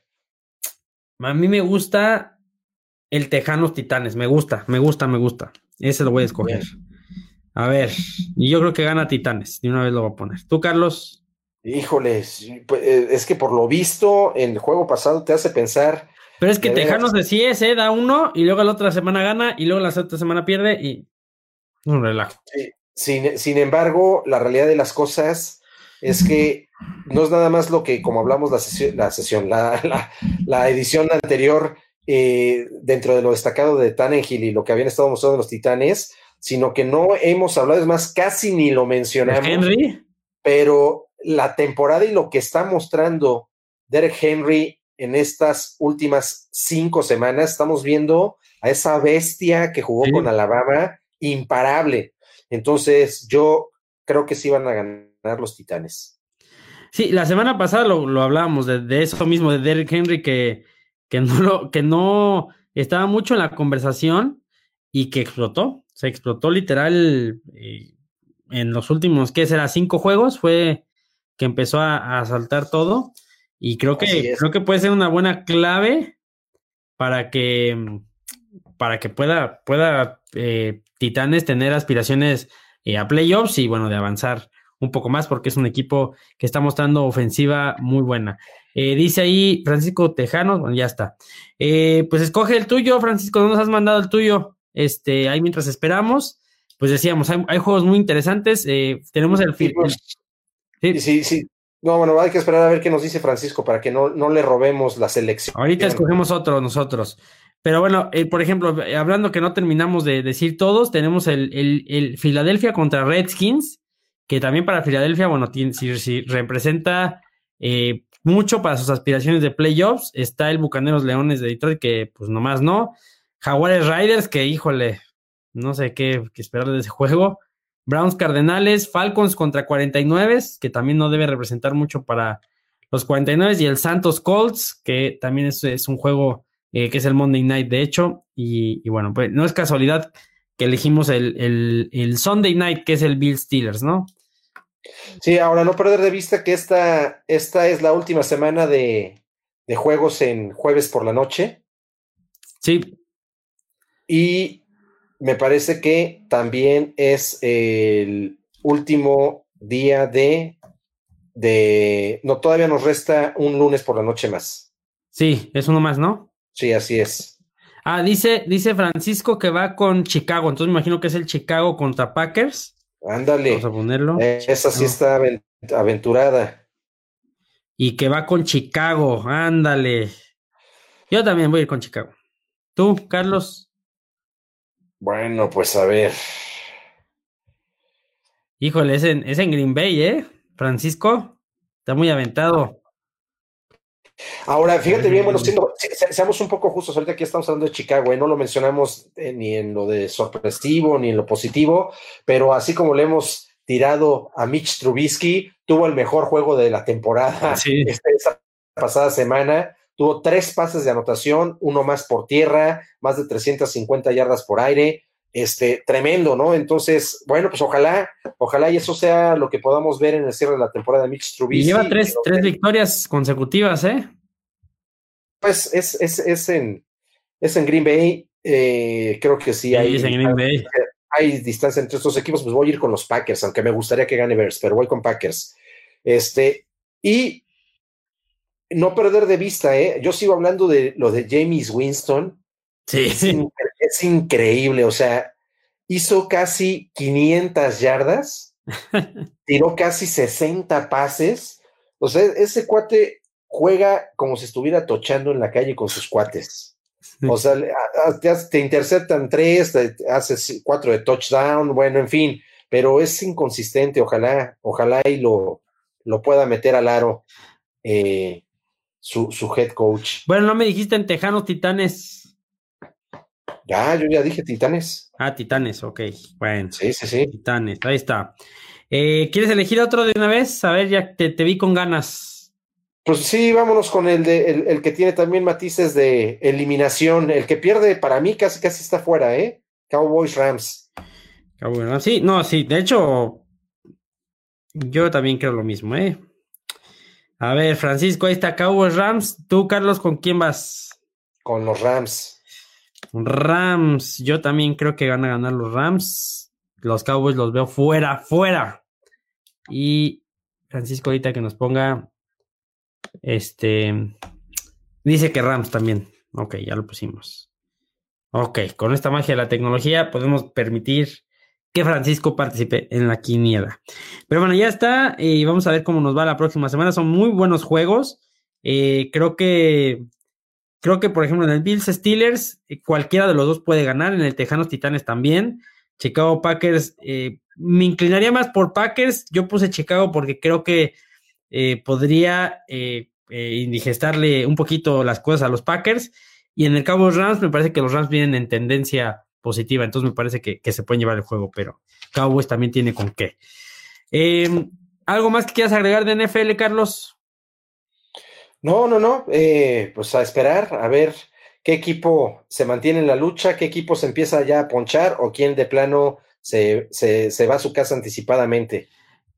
A mí me gusta el Tejanos Titanes. Me gusta, me gusta, me gusta. Ese lo voy a escoger. A ver, y yo creo que gana Titanes. De una vez lo voy a poner. ¿Tú, Carlos? Híjoles, pues, eh, es que por lo visto en el juego pasado te hace pensar. Pero es que Tejanos de sí es, ¿eh? Da uno y luego la otra semana gana y luego la otra semana pierde y un relajo. Sin, sin embargo, la realidad de las cosas es que no es nada más lo que, como hablamos la sesión, la, sesión, la, edición anterior, eh, dentro de lo destacado de Tannenhill y lo que habían estado mostrando los Titanes, sino que no hemos hablado, es más, casi ni lo mencionamos. Henry. Pero la temporada y lo que está mostrando Derek Henry en estas últimas cinco semanas, estamos viendo a esa bestia que jugó con Alabama, imparable. Entonces, yo creo que sí van a ganar los Titanes. Sí, la semana pasada lo, hablábamos de, eso mismo, de Derrick Henry, que, que, no lo, que no estaba mucho en la conversación y que explotó. Se explotó literal eh, en los últimos, ¿qué será? Cinco juegos fue que empezó a, saltar todo. Y creo que, creo que puede ser una buena clave para que, para que pueda, pueda eh, Titanes tener aspiraciones eh, a playoffs y bueno, de avanzar un poco más porque es un equipo que está mostrando ofensiva muy buena. Eh, dice ahí Francisco Tejano, bueno, ya está. Pues escoge el tuyo, Francisco, ¿no nos has mandado el tuyo? Este, ahí mientras esperamos, pues decíamos, hay, juegos muy interesantes. Tenemos el, pues, Sí, sí, sí. No, bueno, hay que esperar a ver qué nos dice Francisco para que no, no le robemos la selección. Ahorita escogemos otro nosotros. Pero bueno, eh, por ejemplo, hablando que no terminamos de decir todos, tenemos el, el, el Philadelphia contra Redskins, que también para Filadelfia, bueno, tiene, si, representa eh, mucho para sus aspiraciones de playoffs. Está el Bucaneros Leones de Detroit, que pues nomás no. Jaguares Riders, que híjole, no sé qué, qué esperar de ese juego. Browns Cardenales, Falcons contra 49, que también no debe representar mucho para los 49, y el Santos Colts, que también es, un juego eh, que es el Monday Night, de hecho, y, bueno, pues no es casualidad que elegimos el, el, Sunday Night, que es el Bill Steelers, ¿no? Sí, ahora no perder de vista que esta, esta es la última semana de, de juegos en jueves por la noche. Sí. Y me parece que también es el último día de, de, no, todavía nos resta un lunes por la noche más. Sí, es uno más, ¿no? Sí, así es. Ah, dice, dice Francisco que va con Chicago, entonces me imagino que es el Chicago contra Packers. Ándale. Vamos a ponerlo. esa sí está aventurada. Y que va con Chicago, ándale. Yo también voy a ir con Chicago. ¿Tú, Carlos? Bueno, pues a ver. Híjole, es en, es en Green Bay, ¿eh? Francisco, está muy aventado. Ahora, fíjate bien, bueno, seamos un poco justos, ahorita aquí estamos hablando de Chicago, ¿eh? no lo mencionamos eh, ni en lo de sorpresivo ni en lo positivo, pero así como le hemos tirado a Mitch Trubisky, tuvo el mejor juego de la temporada esta, esta pasada semana, Tuvo tres pases de anotación, uno más por tierra, más de 350 yardas por aire. Este, tremendo, ¿no? Entonces, bueno, pues ojalá, ojalá y eso sea lo que podamos ver en el cierre de la temporada de Mitch Trubisky. lleva tres, tres victorias consecutivas, ¿eh? Pues es, es, es, en, es en Green Bay, eh, creo que sí, hay, hay, distancia entre estos equipos, pues voy a ir con los Packers, aunque me gustaría que gane Bears, pero voy con Packers. Este, y no perder de vista, ¿eh? Yo sigo hablando de lo de James Winston. Sí. Es, increíble, o sea, hizo casi 500 yardas, tiró casi 60 pases. O sea, ese cuate juega como si estuviera tochando en la calle con sus cuates. O sea, te, interceptan tres, te haces cuatro de touchdown, bueno, en fin, pero es inconsistente, ojalá, ojalá y lo, lo pueda meter al aro. Eh, su, su head coach. Bueno, no me dijiste en Tejanos Titanes. Ya, yo ya dije Titanes. Ah, Titanes, ok. Bueno. Sí, sí, sí. Titanes, ahí está. Eh, ¿Quieres elegir otro de una vez? A ver, ya te, te vi con ganas. Pues sí, vámonos con el, de, el, que tiene también matices de eliminación. El que pierde para mí casi casi está fuera, ¿eh? Cowboys Rams. Cowboys Rams, sí, no, sí, de hecho, yo también creo lo mismo, ¿eh? A ver, Francisco, ahí está Cowboys Rams. Tú, Carlos, ¿con quién vas? Con los Rams. Rams. Yo también creo que van a ganar los Rams. Los Cowboys los veo fuera, fuera. Y Francisco, ahorita que nos ponga. Este. Dice que Rams también. Ok, ya lo pusimos. Ok, con esta magia de la tecnología podemos permitir que Francisco participe en la quiniela. Pero bueno, ya está y vamos a ver cómo nos va la próxima semana. Son muy buenos juegos. Eh, creo que creo que por ejemplo en el Bills Steelers eh, cualquiera de los dos puede ganar. En el Tejanos Titanes también. Chicago Packers eh, me inclinaría más por Packers. Yo puse Chicago porque creo que podría indigestarle un poquito las cosas a los Packers. Y en el Cabo Rams me parece que los Rams vienen en tendencia positiva. Entonces me parece que, se pueden llevar el juego, pero Cowboys también tiene con qué. Em, ¿Algo más que quieras agregar de NFL, Carlos? No, no, no. Eh, pues a esperar, a ver qué equipo se mantiene en la lucha, qué equipo se empieza ya a ponchar o quién de plano se, se, va a su casa anticipadamente.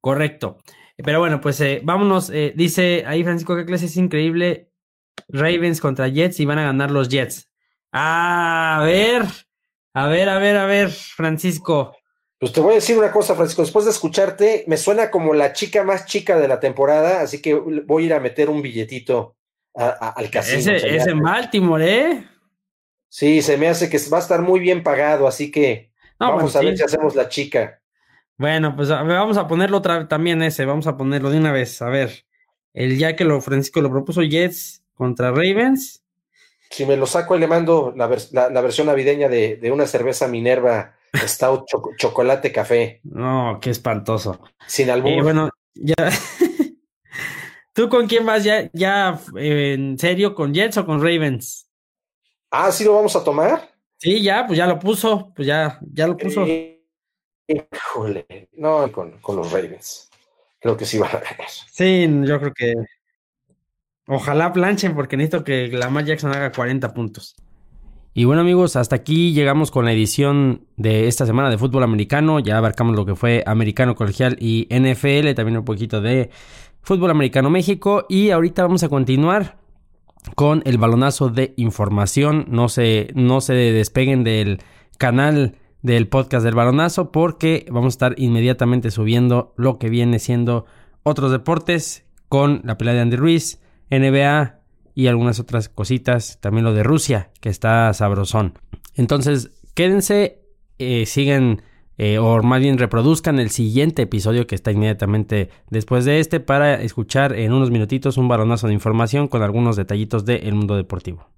Correcto. Pero bueno, pues eh, vámonos. Eh, dice ahí Francisco que clase es increíble. Ravens contra Jets y van a ganar los Jets. a ver, a ver, a ver, a ver, Francisco. Pues te voy a decir una cosa, Francisco, después de escucharte, me suena como la chica más chica de la temporada, así que voy a ir a meter un billetito al casino. Ese, Baltimore, ¿eh? Sí, se me hace que va a estar muy bien pagado, así que vamos a ver si hacemos la chica. Bueno, pues vamos a ponerlo otra también ese, vamos a ponerlo de una vez. A ver, el ya que lo Francisco lo propuso Jets contra Ravens. Si me lo saco y le mando la, versión navideña de, de una cerveza Minerva Stout chocolate café. No, qué espantoso. Sin albur. Y bueno, ya. ¿Tú con quién vas ya, ya en serio, con Jets o con Ravens? Ah, ¿sí lo vamos a tomar? Sí, ya, pues ya lo puso, pues ya, ya lo puso. híjole, no, con, con, los Ravens. Creo que sí van a ganar. Sí, yo creo que. Ojalá planchen, porque necesito que Lamar Jackson haga 40 puntos. Y bueno amigos, hasta aquí llegamos con la edición de esta semana de fútbol americano. Ya abarcamos lo que fue americano colegial y NFL, también un poquito de fútbol americano México. Y ahorita vamos a continuar con el balonazo de información. No se, no se despeguen del canal del podcast del balonazo porque vamos a estar inmediatamente subiendo lo que viene siendo otros deportes con la pelea de Andy Ruiz, NBA, y algunas otras cositas. También lo de Rusia, que está sabrosón. Entonces, quédense, eh, sigan eh, o más bien reproduzcan el siguiente episodio que está inmediatamente después de este para escuchar en unos minutitos un baronazo de información con algunos detallitos del mundo deportivo.